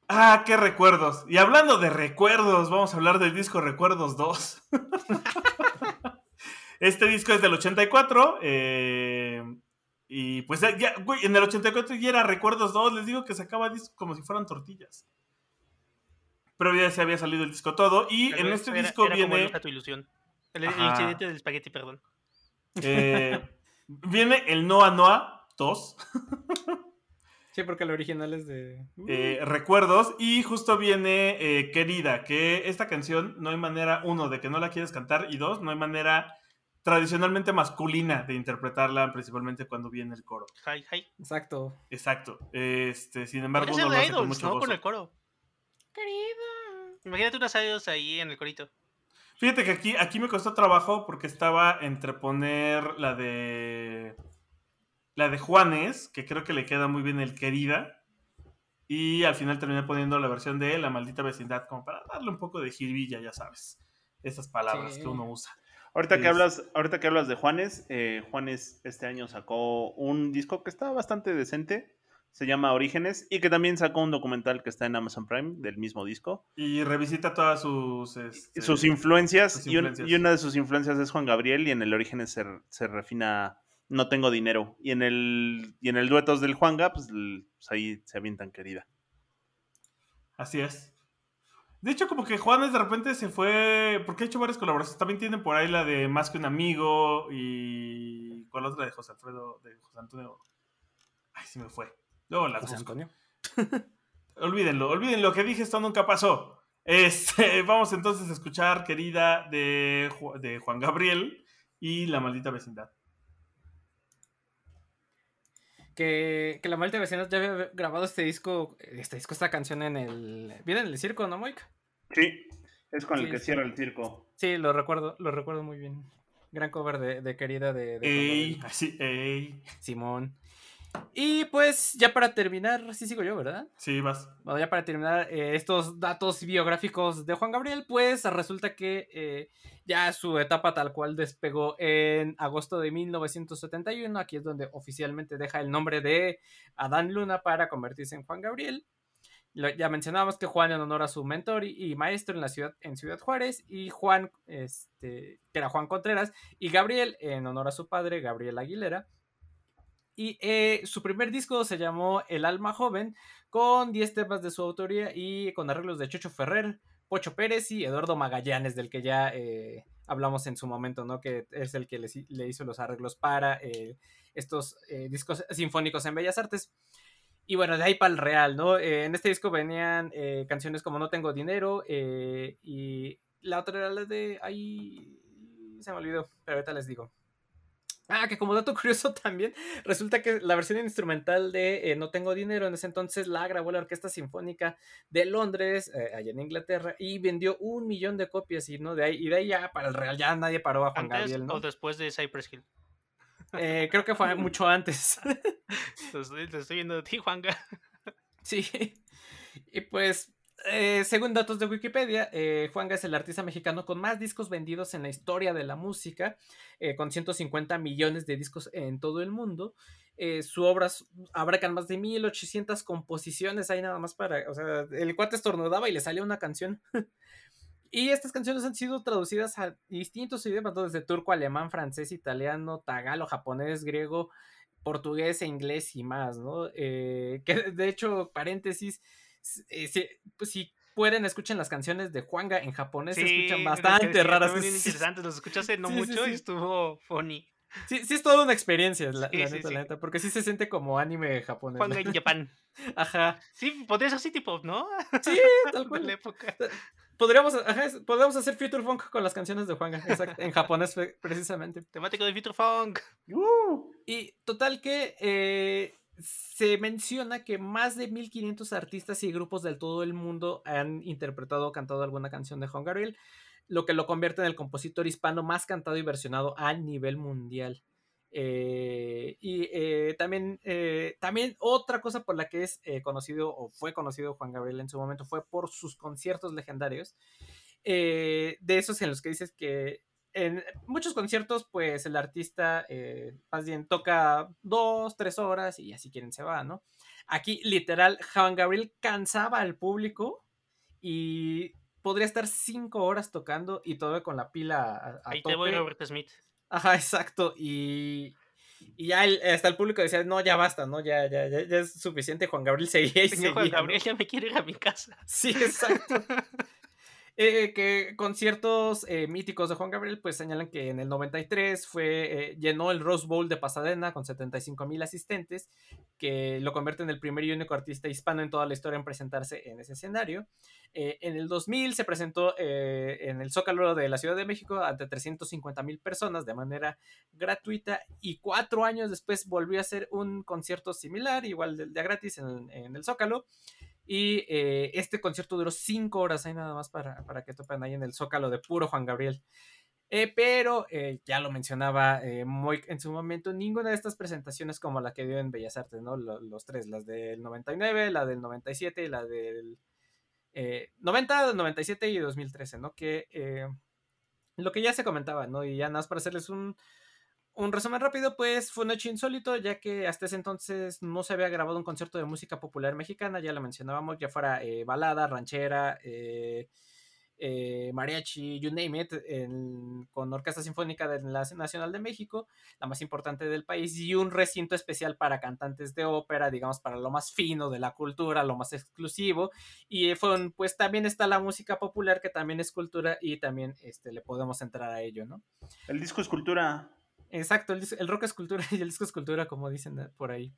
Speaker 2: Ah, qué recuerdos. Y hablando de recuerdos, vamos a hablar del disco Recuerdos 2. <laughs> este disco es del 84. eh, y pues ya- güey, en el 84 ya era Recuerdos 2. Les digo que sacaba discos como si fueran tortillas. Pero ya se había salido el disco todo. Y
Speaker 3: Tal
Speaker 2: en este
Speaker 3: era-
Speaker 2: disco
Speaker 3: era como
Speaker 2: viene.
Speaker 3: Enoja tu ilusión. El, el incidente del espagueti, perdón.
Speaker 2: eh, <laughs> viene el Noa Noa 2.
Speaker 4: Sí, porque el original es de.
Speaker 2: eh, recuerdos y justo viene eh, Querida, que esta canción no hay manera, uno, de que no la quieres cantar y dos, no hay manera tradicionalmente masculina de interpretarla, principalmente cuando viene el coro.
Speaker 3: Hi, hi.
Speaker 4: Exacto.
Speaker 2: Exacto. Este, sin embargo, uno lo hace con
Speaker 3: Idols,
Speaker 2: mucho
Speaker 3: ¿no?
Speaker 2: gozo.
Speaker 3: Con el coro. Imagínate unas idols ahí en el corito.
Speaker 2: Fíjate que aquí, aquí me costó trabajo porque estaba entre poner la de. La de Juanes, que creo que le queda muy bien el querida. Y al final terminé poniendo la versión de La maldita vecindad, como para darle un poco de jirvilla, ya sabes. Esas palabras
Speaker 4: Sí.
Speaker 2: que uno usa.
Speaker 1: Ahorita que hablas, ahorita que hablas de Juanes, eh, Juanes este año sacó un disco que está bastante decente. Se llama Orígenes. Y que también sacó un documental que está en Amazon Prime del mismo disco.
Speaker 2: Y revisita todas sus. este,
Speaker 1: sus influencias,
Speaker 2: sus
Speaker 1: y un-
Speaker 2: influencias.
Speaker 1: Y, una de sus influencias es Juan Gabriel y en el Orígenes se, se refina No tengo dinero. Y en el, y en el duetos del Juanga, pues, pues ahí se avientan querida.
Speaker 2: Así es. De hecho, como que Juanes de repente se fue. Porque ha hecho varias colaboraciones. También tienen por ahí la de Más que un amigo. Y. ¿Cuál otra de José Alfredo? De José Antonio. Ay, se me fue. Luego la
Speaker 4: José
Speaker 2: busco.
Speaker 4: Antonio. <laughs>
Speaker 2: Olvídenlo, olvídenlo, que dije esto nunca pasó. Este, <laughs> vamos entonces a escuchar, querida, de, Ju- de Juan Gabriel y La maldita vecindad.
Speaker 4: Que, que la Malta Vecinos ya había grabado este disco, este disco, esta canción en el... Viene en el circo, ¿no, Moik?
Speaker 1: Sí, es con el que
Speaker 4: sí.
Speaker 1: cierra el circo.
Speaker 4: Sí, lo recuerdo, lo recuerdo muy bien. Gran cover de, de querida de, de Juan
Speaker 2: Ey,
Speaker 4: Gabriel.
Speaker 2: así, ey.
Speaker 4: Simón. Y pues ya para terminar, sí sigo yo, ¿verdad?
Speaker 2: Sí, vas.
Speaker 4: Bueno, ya para terminar eh, estos datos biográficos de Juan Gabriel, pues resulta que eh, ya su etapa tal cual despegó en agosto de 1971. Aquí es donde oficialmente deja el nombre de Adán Luna para convertirse en Juan Gabriel. Lo- ya mencionábamos que Juan en honor a su mentor y, y maestro en la ciudad en Ciudad Juárez y Juan este que era Juan Contreras y Gabriel en honor a su padre Gabriel Aguilera. Y eh, su primer disco se llamó El Alma Joven, con 10 temas de su autoría y con arreglos de Chocho Ferrer, Pocho Pérez y Eduardo Magallanes, del que ya eh, hablamos en su momento, ¿no? Que es el que le, le hizo los arreglos para eh, estos discos sinfónicos en Bellas Artes. Y bueno, de ahí para el real, ¿no? En este disco venían canciones como No Tengo Dinero y la otra era la de... Ahí se me olvidó, pero ahorita les digo. Ah, que como dato <laughs> curioso también, resulta que la versión instrumental de eh, No Tengo Dinero en ese entonces la grabó la Orquesta Sinfónica de Londres, eh, allá en Inglaterra, y vendió un millón de copias, y, ¿no? de, ahí, y de ahí ya para el real ya nadie paró a Juan
Speaker 3: ¿Antes
Speaker 4: Gabriel, ¿no?
Speaker 3: o después de Cypress Hill?
Speaker 4: Eh, creo que fue <laughs> mucho antes.
Speaker 3: Lo estoy, lo estoy viendo de ti, Juanga.
Speaker 4: Sí. Y pues, eh, según datos de Wikipedia, eh, Juanga es el artista mexicano con más discos vendidos en la historia de la música, eh, con 150 millones de discos en todo el mundo. Eh, su obras abarcan más de 1800 composiciones, ahí nada más para, o sea, el cuate estornudaba y le salía una canción. <laughs> y estas canciones han sido traducidas a distintos idiomas, desde turco, alemán, francés, italiano, tagalo, japonés, griego, portugués e inglés y más, ¿no? Eh, que de hecho, paréntesis, eh, si, pues, si pueden, escuchen las canciones de Juanga en japonés, se escuchan bastante
Speaker 3: decía,
Speaker 4: raras. <laughs> Sí,
Speaker 3: interesantes, los escuchaste no
Speaker 4: Sí, sí,
Speaker 3: mucho
Speaker 4: sí.
Speaker 3: y estuvo funny.
Speaker 4: Sí, sí es toda una experiencia, la, neta, la neta, porque sí se siente como anime japonés.
Speaker 3: Juanga en Japón. <laughs>
Speaker 4: Ajá.
Speaker 3: Sí, podría ser City Pop, ¿no?
Speaker 4: Sí, <laughs> tal cual.
Speaker 3: la época.
Speaker 4: Podríamos, ajá, podríamos hacer Future Funk con las canciones de Juanga, exacto, en japonés precisamente.
Speaker 3: Temático de Future Funk.
Speaker 4: Y total que eh, se menciona que más de 1500 artistas y grupos del todo el mundo han interpretado o cantado alguna canción de Juan Gabriel, lo que lo convierte en el compositor hispano más cantado y versionado a nivel mundial. Eh, y eh, también, eh, también otra cosa por la que es conocido o fue conocido Juan Gabriel en su momento fue por sus conciertos legendarios. De esos en los que dices que en muchos conciertos, pues el artista eh, más bien toca dos, tres horas y así quieren se va, ¿no? Aquí, literal, Juan Gabriel cansaba al público y podría estar cinco horas tocando y todo con la pila a, a
Speaker 3: Ahí te voy. Robert Smith.
Speaker 4: Ajá, exacto. Y, y ya el- hasta el público decía, no, ya basta, ¿no? Ya, ya, ya, ya es suficiente. Juan Gabriel seguía y
Speaker 3: Señor
Speaker 4: seguía.
Speaker 3: Juan
Speaker 4: ¿no?
Speaker 3: Gabriel ya me quiere ir a mi casa.
Speaker 4: Sí, exacto. <laughs> Eh, que conciertos eh, míticos de Juan Gabriel, pues señalan que en el 93 fue, eh, llenó el Rose Bowl de Pasadena con 75 mil asistentes, que lo convierte en el primer y único artista hispano en toda la historia en presentarse en ese escenario. En el 2000 se presentó en el Zócalo de la Ciudad de México ante 350 mil personas de manera gratuita y cuatro años después volvió a hacer un concierto similar, igual de, de gratis en, en el Zócalo. Y eh, este concierto duró cinco horas, ahí nada más para, para que topen ahí en el Zócalo de puro Juan Gabriel. Eh, pero eh, ya lo mencionaba Moik en su momento, ninguna de estas presentaciones como la que dio en Bellas Artes, ¿no? Lo- Los, tres, las del 99, la del 97 y la del eh, 90, 97 y 2013, ¿no? Que lo que ya se comentaba, ¿no? Y ya nada más para hacerles un, un resumen rápido, pues fue un hecho insólito, ya que hasta ese entonces no se había grabado un concierto de música popular mexicana, ya lo mencionábamos, ya fuera eh, balada, ranchera, eh, eh, mariachi, you name it, con Orquesta Sinfónica de la Nacional de México, la más importante del país, y un recinto especial para cantantes de ópera, digamos, para lo más fino de la cultura, lo más exclusivo, y eh, fueron, pues también está la música popular, que también es cultura, y también este, le podemos entrar a ello, ¿no?
Speaker 1: El disco es cultura.
Speaker 4: Exacto, el, rock es cultura <laughs> y el disco es cultura, como dicen eh, por ahí.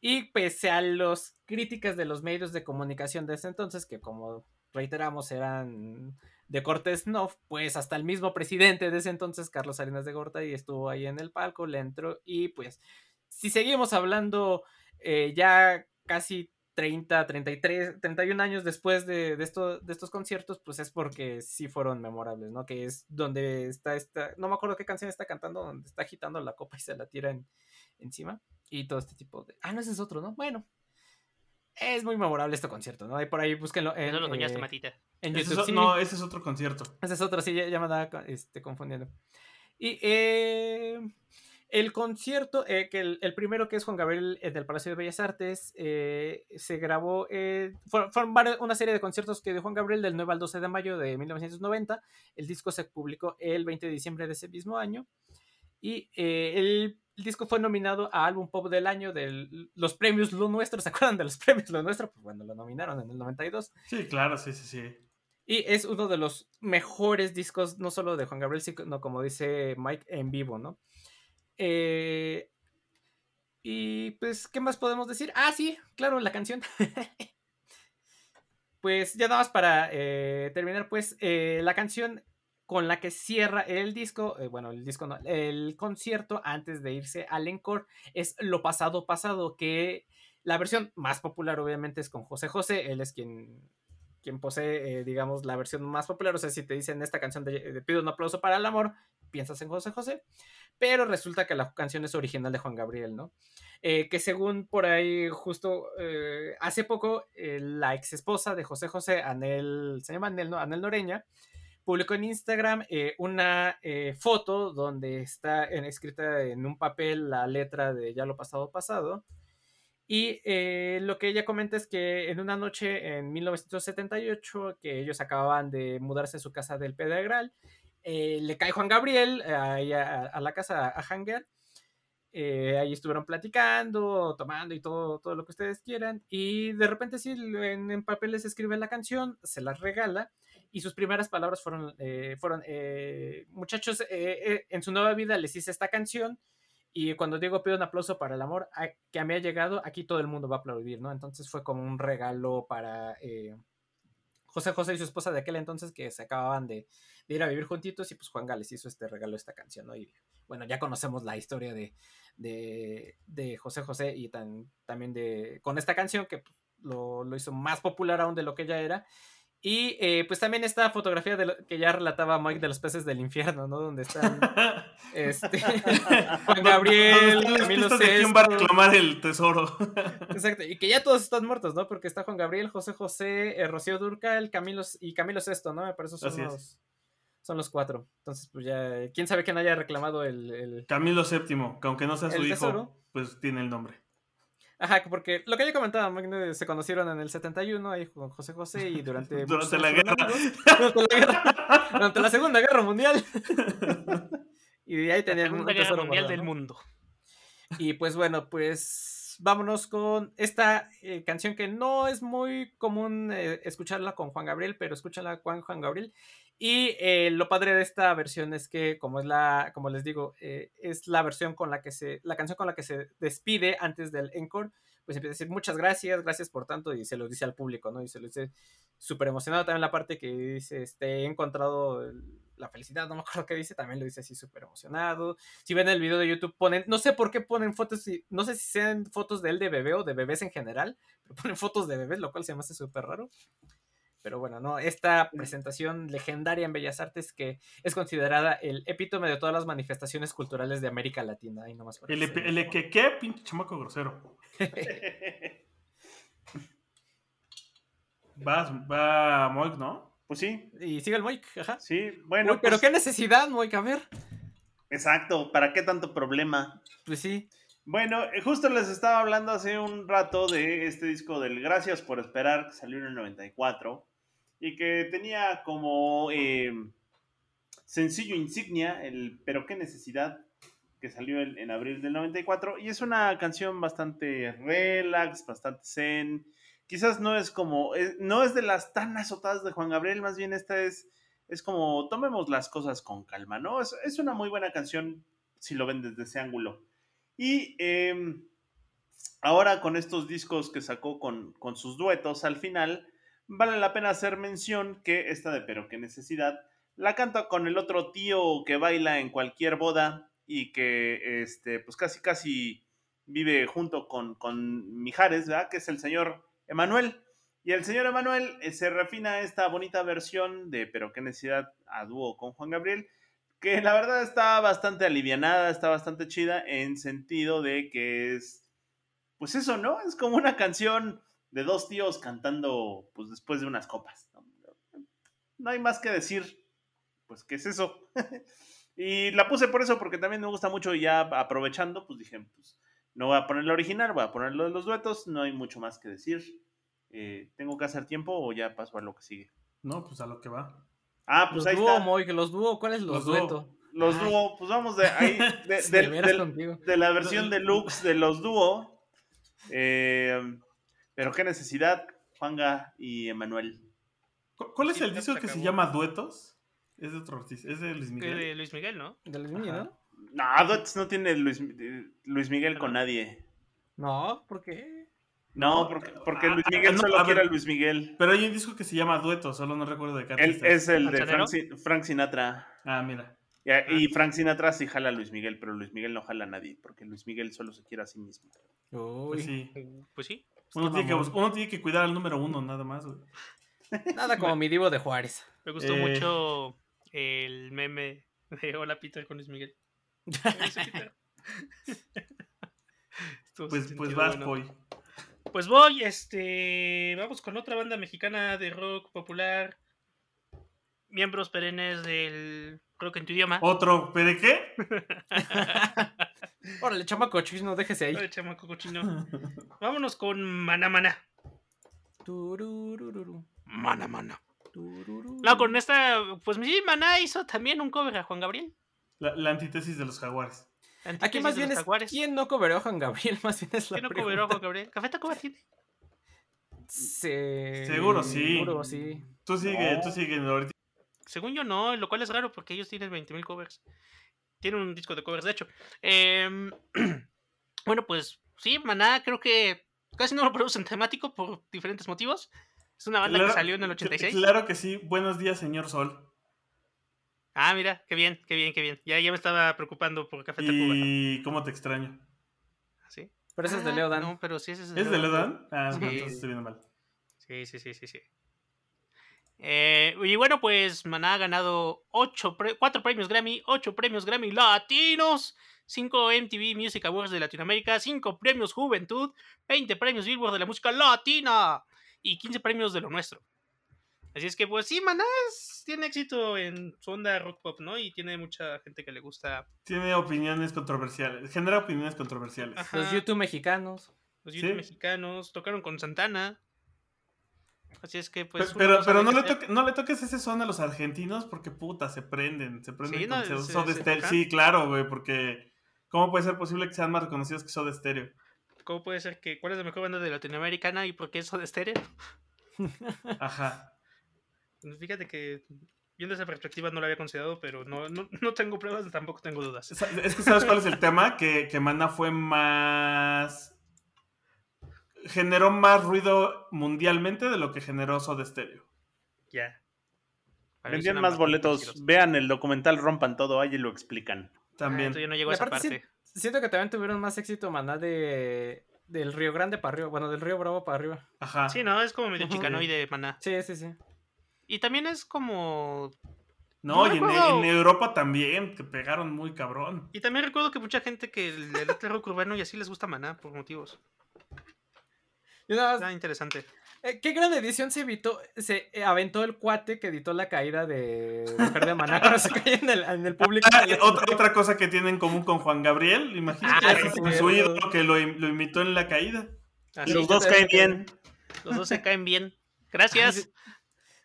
Speaker 4: Y pese a las críticas de los medios de comunicación de ese entonces, que como reiteramos eran de corte snuff, pues hasta el mismo presidente de ese entonces, Carlos Salinas de Gortari, estuvo ahí en el palco, le entró y pues si seguimos hablando eh, ya casi 30, 33, 31 años después de, de, esto, de estos conciertos, pues es porque sí fueron memorables, ¿no? Que es donde está esta, no me acuerdo qué canción está cantando, donde está agitando la copa y se la tira en- encima. Y todo este tipo de... Ah, no, ese es otro, ¿no? Bueno. Es muy memorable este concierto, ¿no? Ahí por ahí búsquenlo en,
Speaker 3: no lo soñaste,
Speaker 4: eh,
Speaker 3: Matita.
Speaker 4: en
Speaker 2: Ese es
Speaker 4: YouTube.
Speaker 2: o-
Speaker 4: sí.
Speaker 2: no, ese es otro concierto.
Speaker 4: Ese es otro, sí, ya, ya me andaba este, confundiendo. Y eh, el concierto, eh, que el, el primero que es Juan Gabriel eh, del Palacio de Bellas Artes, eh, se grabó, eh, fue- fueron varios- una serie de conciertos que dio Juan Gabriel del 9 al 12 de mayo de 1990. El disco se publicó el 20 de diciembre de ese mismo año. Y eh, el, el disco fue nominado a Álbum Pop del Año de los premios Lo Nuestro. ¿Se acuerdan de los premios Lo Nuestro? Pues bueno, lo nominaron en el 92.
Speaker 2: Sí, claro, sí, sí, sí.
Speaker 4: Y es uno de los mejores discos, no solo de Juan Gabriel, sino como dice Mike, en vivo, ¿no? Eh, y pues, ¿qué más podemos decir? Ah, sí, claro, la canción. <laughs> pues ya nada más para eh, terminar, pues eh, la canción con la que cierra el disco, bueno, el disco no, el concierto antes de irse al encore es Lo Pasado Pasado, que la versión más popular obviamente es con José José, él es quien quien posee, digamos, la versión más popular. O sea, si te dicen esta canción de, Pido un aplauso para el amor, piensas en José José. Pero resulta que la canción es original de Juan Gabriel, ¿no? Eh, que según por ahí, justo eh, hace poco, eh, la ex esposa de José José, Anel, se llama Anel. Anel Noreña, publicó en Instagram una foto donde está escrita en un papel la letra de Ya lo pasado pasado. Y lo que ella comenta es que en una noche en 1978, que ellos acababan de mudarse a su casa del Pedregral, eh, le cae Juan Gabriel eh, a, a, la casa a Hangar. Eh, ahí estuvieron platicando, tomando y todo, todo lo que ustedes quieran. Y de repente, sí, en, en papeles escribe la canción, se la regala. Y sus primeras palabras fueron: eh, fueron Muchachos, eh, en su nueva vida les hice esta canción. Y cuando digo pido un aplauso para el amor a, que a mí ha llegado, aquí todo el mundo va a aplaudir, ¿no? Entonces fue como un regalo para eh, José José y su esposa de aquel entonces que se acababan de, ir a vivir juntitos y pues Juan Gales hizo este regalo, esta canción, ¿no? Y bueno, ya conocemos la historia de, de, José José y tan, también de con esta canción que lo, lo, hizo más popular aún de lo que ya era. Y eh, pues también esta fotografía de lo, que ya relataba Mike de los peces del infierno, ¿no? Donde están <laughs> este, <laughs> Juan Gabriel,
Speaker 2: Camilo de quién va a reclamar el tesoro. <laughs>
Speaker 4: Exacto, y que ya todos están muertos, ¿no? Porque está Juan Gabriel, José José, eh, Rocío Durcal, Camilo y Camilo Sesto, ¿no? Me parece son
Speaker 2: Así
Speaker 4: los,
Speaker 2: es.
Speaker 4: son los cuatro. Entonces, pues ya, quién sabe quién haya reclamado el. el
Speaker 2: Camilo VII, que aunque no sea su hijo,
Speaker 4: tesoro?
Speaker 2: pues tiene el nombre.
Speaker 4: Ajá, porque lo que yo comentaba, se conocieron en el 71 ahí con José José y durante, <laughs>
Speaker 2: durante la guerra.
Speaker 4: durante la guerra. durante la Segunda Guerra Mundial. <laughs> y de ahí tenían
Speaker 3: la Segunda Guerra Mundial guardado, del ¿no? mundo.
Speaker 4: Y pues bueno, pues vámonos con esta eh, canción que no es muy común eh, escucharla con Juan Gabriel, pero escúchala con Juan Gabriel. Y eh, lo padre de esta versión es que, como es la, como les digo, eh, es la versión con la que se, la canción con la que se despide antes del encore, pues empieza a decir muchas gracias, gracias por tanto, y se lo dice al público, ¿no? Y se lo dice súper emocionado también la parte que dice, este, he encontrado la felicidad, no me acuerdo qué dice, también lo dice así súper emocionado. Si ven el video de YouTube, ponen, no sé por qué ponen fotos, no sé si sean fotos de él de bebé o de bebés en general, pero ponen fotos de bebés, lo cual se me hace súper raro. Pero bueno, no, esta presentación legendaria en Bellas Artes que es considerada el epítome de todas las manifestaciones culturales de América Latina. Ahí nomás
Speaker 2: El, el que qué, pinche chamaco grosero. <laughs> Vas, va Moik, ¿no?
Speaker 1: Pues sí,
Speaker 4: Y sigue el Moik, ajá.
Speaker 1: sí, bueno.
Speaker 4: Uy, pero
Speaker 1: pues,
Speaker 4: qué necesidad, Moik, a ver.
Speaker 1: Exacto, ¿para qué tanto problema?
Speaker 4: Pues sí.
Speaker 1: Bueno, eh, justo les estaba hablando hace un rato de este disco del Gracias por Esperar, que salió en el 94, y que tenía como eh, sencillo insignia el Pero qué necesidad, que salió en, en abril del 94, y es una canción bastante relax, bastante zen. Quizás no es como, eh, no es de las tan azotadas de Juan Gabriel, más bien esta es, es como, tomemos las cosas con calma, ¿no? Es, es una muy buena canción si lo ven desde ese ángulo. Y eh, ahora con estos discos que sacó con, con sus duetos al final, vale la pena hacer mención que esta de Pero qué necesidad la canta con el otro tío que baila en cualquier boda y que este, pues casi casi vive junto con, con Mijares, ¿verdad? Que es el señor Emanuel. Y el señor Emanuel eh, se refina esta bonita versión de Pero qué necesidad a dúo con Juan Gabriel que la verdad está bastante alivianada, está bastante chida en sentido de que es, pues eso, ¿no? Es como una canción de dos tíos cantando, pues después de unas copas. No, hay más que decir, pues, ¿qué es eso? <laughs> y la puse por eso, porque también me gusta mucho y ya aprovechando, pues dije, pues, no voy a poner la original, voy a poner lo de los duetos, no hay mucho más que decir. Eh, ¿Tengo que hacer tiempo o ya paso a lo que sigue?
Speaker 2: No, pues a lo que va.
Speaker 1: Ah, pues
Speaker 4: los
Speaker 1: ahí
Speaker 4: dúo,
Speaker 1: está.
Speaker 4: Moik, los dúo, ¿cuáles los,
Speaker 2: Los dúo.
Speaker 4: dueto?
Speaker 1: Los
Speaker 4: Ay.
Speaker 1: dúo, pues vamos de ahí, <laughs> de,
Speaker 4: de
Speaker 1: la versión deluxe de los dúo. Eh, pero qué necesidad, Juanga y Emanuel.
Speaker 2: ¿Cu- ¿Cuál es el disco que se llama Duetos? Es de otro artista, es de Luis Miguel.
Speaker 3: de Luis Miguel, ¿no?
Speaker 4: De niños,
Speaker 2: Ajá.
Speaker 4: ¿no?
Speaker 1: No, Duets no tiene Luis, eh, Luis Miguel con nadie.
Speaker 4: No, ¿por qué?
Speaker 1: No, porque, porque
Speaker 2: Ah,
Speaker 1: Luis
Speaker 2: ah,
Speaker 1: Miguel
Speaker 2: no,
Speaker 1: solo
Speaker 2: a
Speaker 1: quiere a. Luis Miguel.
Speaker 2: Pero hay un disco que se llama Duetos, solo no recuerdo de qué
Speaker 1: Él es el de. Frank, Sin- Frank Sinatra.
Speaker 2: Ah, mira.
Speaker 1: Y, y Frank Sinatra sí jala a Luis Miguel, pero Luis Miguel no jala a nadie, porque Luis Miguel solo se quiere a sí mismo.
Speaker 4: Uy,
Speaker 2: Pues sí.
Speaker 3: Pues sí.
Speaker 2: Uno
Speaker 4: qué
Speaker 2: tiene, que,
Speaker 4: mamón.
Speaker 2: bus- uno tiene que cuidar al número uno, nada más, güey.
Speaker 4: Nada como mi divo de Juárez.
Speaker 3: Me gustó
Speaker 2: Eh.
Speaker 3: mucho el meme de Hola Peter con Luis Miguel. <laughs>
Speaker 2: Pues, pues vas,
Speaker 3: bueno.
Speaker 2: Poi.
Speaker 3: Pues voy, este. Vamos con otra banda mexicana de rock popular. Miembros perennes del rock en tu idioma.
Speaker 2: Otro, ¿pero qué? <laughs>
Speaker 4: Órale, chamaco, chis, no déjese ahí.
Speaker 3: Ay, chamaco cochino. Vámonos con Mana Mana.
Speaker 4: Tururururu,
Speaker 3: Mana Mana.
Speaker 4: turururu.
Speaker 3: No, con esta. Pues sí, Maná hizo también un cover a Juan Gabriel.
Speaker 2: La, la antítesis de los jaguares.
Speaker 4: Aquí más bien es
Speaker 3: Jaguares.
Speaker 4: quién no cobró a Juan Gabriel, <laughs> más bien es la
Speaker 3: ¿Quién no
Speaker 4: pregunta.
Speaker 3: cobró a Juan Gabriel? ¿Café Tacuba tiene?
Speaker 4: Se-
Speaker 2: Seguro sí.
Speaker 4: Seguro sí.
Speaker 2: Tú sigue,
Speaker 1: No.
Speaker 2: tú sigue. ahorita.
Speaker 3: Según yo no, lo cual es raro porque ellos tienen 20.000 covers. Tienen un disco de covers, de hecho. Em, <clears throat> bueno, pues sí, Maná creo que casi no lo producen temático por diferentes motivos. Es una banda
Speaker 2: Claro-
Speaker 3: que salió en el 86.
Speaker 2: Claro que sí. Buenos días, señor Sol.
Speaker 3: Ah, mira, qué bien, qué bien, qué bien. Ya, ya me estaba preocupando por Café Tacuba.
Speaker 2: Y cómo te extraño.
Speaker 3: ¿Sí?
Speaker 4: Pero ese es de
Speaker 3: Ah,
Speaker 4: Leo Dan.
Speaker 3: No, pero sí, ese es
Speaker 2: ¿Es de Leodan? Ah,
Speaker 3: Sí.
Speaker 2: no, entonces estoy viendo mal.
Speaker 3: Sí, sí, sí, sí, sí. Eh, y bueno, pues Maná ha ganado ocho pre- cuatro premios Grammy, ocho premios Grammy latinos, cinco MTV Music Awards de Latinoamérica, cinco premios Juventud, 20 premios Billboard de la música latina y 15 premios de lo nuestro. Así es que, pues sí, Maná es- tiene éxito en su onda rock pop, ¿no? Y tiene mucha gente que le gusta
Speaker 2: Tiene opiniones controversiales. Genera opiniones controversiales.
Speaker 3: Ajá.
Speaker 4: Los YouTube mexicanos.
Speaker 3: los YouTube
Speaker 2: Sí.
Speaker 3: mexicanos, tocaron con Santana. Así es que, pues.
Speaker 2: pero
Speaker 3: no
Speaker 2: pero no, le
Speaker 3: hacer.
Speaker 2: toque- no le toques ese son a los argentinos porque puta, se prenden. Se prenden
Speaker 3: Sí,
Speaker 2: con
Speaker 3: no,
Speaker 2: Soda
Speaker 3: se-
Speaker 2: Soda
Speaker 3: se
Speaker 2: Stereo. Sí, claro, güey, porque ¿cómo puede ser posible que sean más reconocidos que Soda Stereo?
Speaker 3: ¿cómo puede ser que cuál es la mejor banda de latinoamericana y por qué eso de estéreo? <laughs>
Speaker 2: Ajá.
Speaker 3: Pues Fíjate que viendo esa perspectiva no la había considerado, pero no, no, no tengo pruebas, tampoco tengo dudas.
Speaker 2: Es que sabes cuál es el tema, que, que Maná fue más... Generó más ruido mundialmente de lo que generó Soda Stereo.
Speaker 3: Ya. Mí
Speaker 1: Vendían más boletos. Vean el documental Rompan Todo, ahí lo explican.
Speaker 2: También.
Speaker 3: yo no llego a esa parte.
Speaker 4: siento que también tuvieron más éxito Maná de del Río Grande para arriba, bueno, del Río Bravo para arriba.
Speaker 2: Ajá.
Speaker 3: Sí, no, es como medio chicanoide, maná.
Speaker 4: Sí, sí, sí.
Speaker 3: Y también es como.
Speaker 2: No,
Speaker 3: No
Speaker 2: y en Europa también, que pegaron muy cabrón.
Speaker 3: Y también recuerdo que mucha gente que el el rock urbano y así les gusta maná por motivos.
Speaker 4: Y nada más,
Speaker 3: Está interesante.
Speaker 4: eh, ¿Qué gran edición se evitó? Se eh, aventó el cuate que editó la caída de Mujer de Maná cuando se caía en el, en el público.
Speaker 2: Ah, y otra, otra cosa que tiene en común con Juan Gabriel, imagínate,
Speaker 4: Ah,
Speaker 2: con
Speaker 4: sí,
Speaker 2: su ídolo que lo, lo imitó en la caída.
Speaker 3: Así,
Speaker 1: Los dos caen bien.
Speaker 3: los dos se caen bien. Gracias.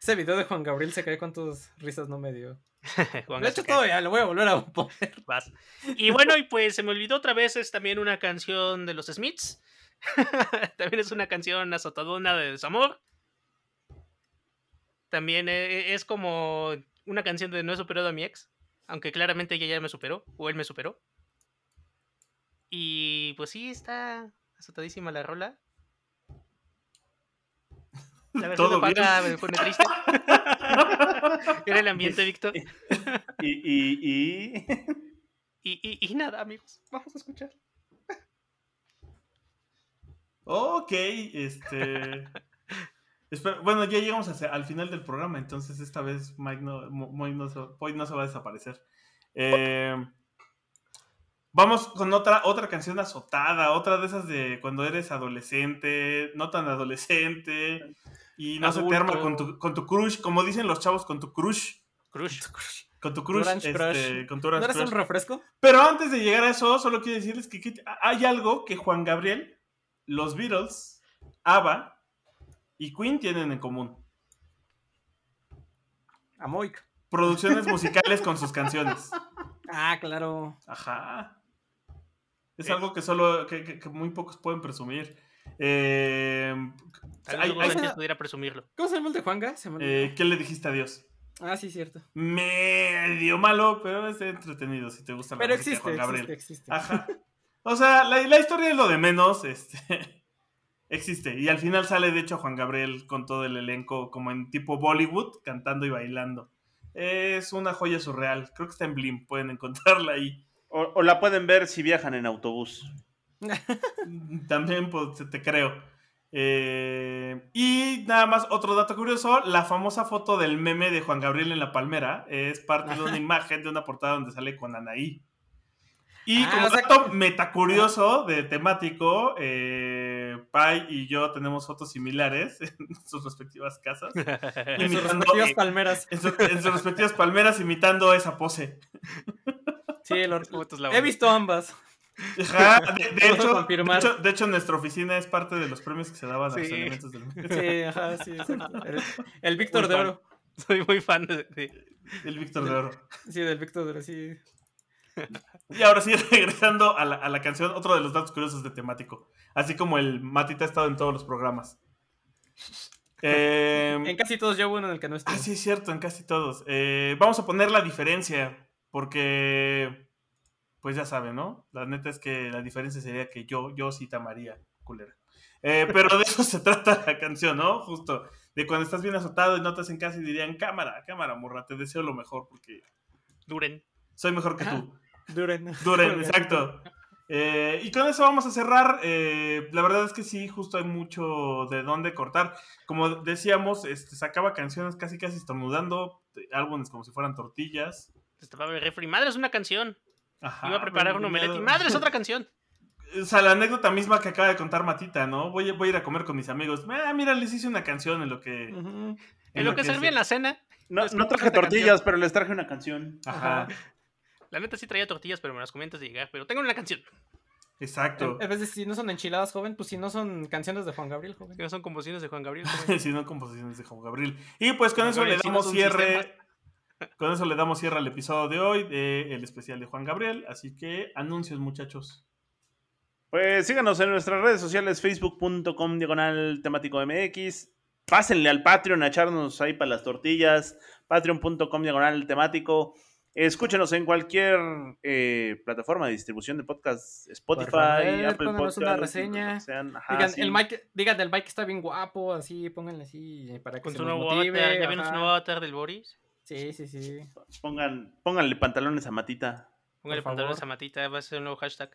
Speaker 4: Ese video de Juan Gabriel se cae con tus risas, no me dio. <laughs>
Speaker 3: Juan
Speaker 4: De
Speaker 3: se
Speaker 4: hecho,
Speaker 3: cae.
Speaker 4: todavía lo voy a volver a poner.
Speaker 3: Vas. Y bueno, y pues se me olvidó otra vez, es también una canción de los Smiths. <laughs> también es una canción azotadona de desamor. También eh, es como una canción de No he superado a mi ex. Aunque claramente ella ya me superó, o él me superó. Y pues sí, está azotadísima la rola. La versión
Speaker 2: ¿Todo bien?
Speaker 3: Me pone triste. <laughs> Era el ambiente, Víctor.
Speaker 1: Y, y, y...
Speaker 3: Y, y, y nada, amigos. Vamos a escuchar.
Speaker 2: Ok, este. <laughs> espera, bueno, ya llegamos hacia- al final del programa, entonces esta vez Mike no, Moy no, se, Moy no se va a desaparecer. Eh, vamos con otra, otra canción azotada, otra de esas de cuando eres adolescente, no tan adolescente, y no se te arma con tu, con tu crush, como dicen los chavos, con tu crush.
Speaker 3: Crush.
Speaker 2: Con tu crush, este,
Speaker 4: crush.
Speaker 2: con tu
Speaker 4: ¿No eres un refresco?
Speaker 2: Pero antes de llegar a eso, solo quiero decirles que, que hay algo que Juan Gabriel, los Beatles, ABBA y Queen tienen en común.
Speaker 4: A Moik.
Speaker 2: Producciones <laughs> musicales con sus canciones.
Speaker 4: Ah, claro.
Speaker 2: Ajá. Es
Speaker 3: Eh.
Speaker 2: algo que solo, que, que- que muy pocos pueden presumir. Eh, hay- hay-
Speaker 3: pudiera presumirlo.
Speaker 4: ¿Cómo se llama el de Juanga?
Speaker 2: Eh, ¿Qué le dijiste a Dios?
Speaker 4: Ah, sí, cierto.
Speaker 2: Medio malo, pero es entretenido si te gusta la
Speaker 4: Pero
Speaker 2: música de
Speaker 4: existe,
Speaker 2: Juan Gabriel.
Speaker 4: existe, existe.
Speaker 2: Ajá. <laughs> O sea, la, la historia es lo de menos, este, <laughs> existe. Y al final sale, de hecho, Juan Gabriel con todo el elenco, como en tipo Bollywood, cantando y bailando. Es una joya surreal. Creo que está en Blim, pueden encontrarla ahí.
Speaker 1: O, o la pueden ver si viajan en autobús. <laughs>
Speaker 2: También pues, te- te creo. Eh, y nada más, otro dato curioso, la famosa foto del meme de Juan Gabriel en la palmera es parte de una imagen de una portada donde sale con Anaí. Y
Speaker 4: Ah,
Speaker 2: como
Speaker 4: o sea
Speaker 2: dato
Speaker 4: que-
Speaker 2: metacurioso de temático, eh, Pai y yo tenemos fotos similares <laughs> en sus respectivas casas. <laughs>
Speaker 4: En sus
Speaker 2: imitando-
Speaker 4: respectivas
Speaker 2: eh,
Speaker 4: palmeras.
Speaker 2: en, su- en sus respectivas palmeras imitando esa pose. <laughs>
Speaker 4: Sí, lo- he visto ambas.
Speaker 2: Ajá, de, hecho, de, hecho, de hecho, nuestra oficina es parte de los premios que se daban a los
Speaker 3: Sí.
Speaker 2: elementos del
Speaker 4: Sí, ajá, sí, exacto. El, el Víctor de
Speaker 2: fan.
Speaker 4: Oro.
Speaker 3: Soy muy fan de, de-
Speaker 2: El Víctor de Oro.
Speaker 4: Sí, del Víctor de Oro, sí.
Speaker 2: Y ahora sí, <laughs> regresando a la, a la canción, otro de los datos curiosos de temático. Así como el Matita ha estado en todos los programas. <laughs> Eh,
Speaker 4: En casi todos yo uno en el que no estoy.
Speaker 2: ah, sí, es cierto, en casi todos. Eh, vamos a poner la diferencia, porque, pues ya saben, ¿no? La neta es que la diferencia sería que yo, yo sí te amaría, culera. Eh, pero de eso <laughs> se trata la canción, ¿no? Justo, de cuando estás bien azotado y notas en casa y dirían, cámara, cámara, morra, te deseo lo mejor porque
Speaker 3: Duren.
Speaker 2: soy mejor que
Speaker 4: Ajá.
Speaker 2: tú.
Speaker 4: Duren. <laughs>
Speaker 2: Duren, exacto. Eh, y con eso vamos a cerrar. Eh, la verdad es que sí, justo hay mucho de dónde cortar. Como decíamos, este, sacaba canciones casi casi estornudando, álbumes como si fueran tortillas.
Speaker 3: Estaba el refri. Madre es una canción.
Speaker 2: Ajá,
Speaker 3: Iba a preparar un
Speaker 2: me- me
Speaker 3: omelette y madre es otra <laughs> canción.
Speaker 2: O sea, la anécdota misma que acaba de contar Matita, ¿no? Voy, a- voy a ir a comer con mis amigos. Ah, mira, les hice una canción en lo que...
Speaker 3: En lo que servía en la cena.
Speaker 1: No, traje tortillas,
Speaker 3: canción.
Speaker 1: pero les traje una canción.
Speaker 2: Ajá,
Speaker 3: La neta sí traía tortillas, pero me las comentas de llegar. Pero tengo una canción.
Speaker 2: exacto.
Speaker 4: En vez de si no son enchiladas, joven, pues si no son canciones de Juan Gabriel, joven.
Speaker 3: Que no son composiciones de Juan Gabriel. <laughs> joven.
Speaker 2: si no, composiciones de Juan Gabriel. Y pues con
Speaker 3: Juan
Speaker 2: eso le
Speaker 3: si no
Speaker 2: damos cierre. Con eso le damos cierre al episodio de hoy, del especial de Juan Gabriel. Así que anuncios, muchachos.
Speaker 1: Pues síganos en nuestras redes sociales, facebook.com diagonal temático MX. Pásenle al Patreon a echarnos ahí para las tortillas, patreon.com diagonal temático. Escúchenos en cualquier eh, plataforma de distribución de podcast, Spotify,
Speaker 4: favor,
Speaker 1: Apple
Speaker 4: una reseña.
Speaker 1: sean. Ajá,
Speaker 4: Digan,
Speaker 1: sí.
Speaker 4: el Mike, digan, el Mike está bien guapo, así, pónganle así para que
Speaker 3: Con
Speaker 4: se
Speaker 3: su
Speaker 4: nos
Speaker 3: nuevo
Speaker 4: motive,
Speaker 3: avatar. ¿Ya vieron su nuevo avatar del Boris?
Speaker 4: Sí, sí, sí.
Speaker 1: Pongan, pónganle pantalones a Matita.
Speaker 3: Póngale
Speaker 4: Por
Speaker 3: pantalones
Speaker 4: favor.
Speaker 3: a Matita, va a ser un nuevo hashtag.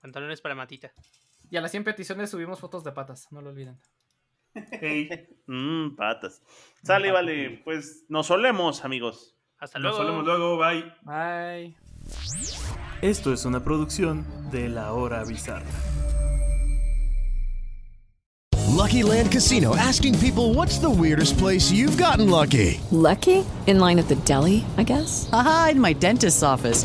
Speaker 3: Pantalones para Matita.
Speaker 4: Y a las 100 peticiones subimos fotos de patas, no lo olviden. <laughs>
Speaker 2: Hey,
Speaker 1: Mmm, patas. Sale, vale. Pues nos solemos, amigos.
Speaker 3: Hasta
Speaker 2: nos
Speaker 3: luego.
Speaker 2: vemos luego, bye.
Speaker 4: Bye.
Speaker 5: Esto es una producción de La Hora Bizarra.
Speaker 6: Lucky Land Casino asking people what's the weirdest place you've gotten lucky?
Speaker 7: Lucky? In line at the deli, I guess?
Speaker 8: Aha, in my dentist's office.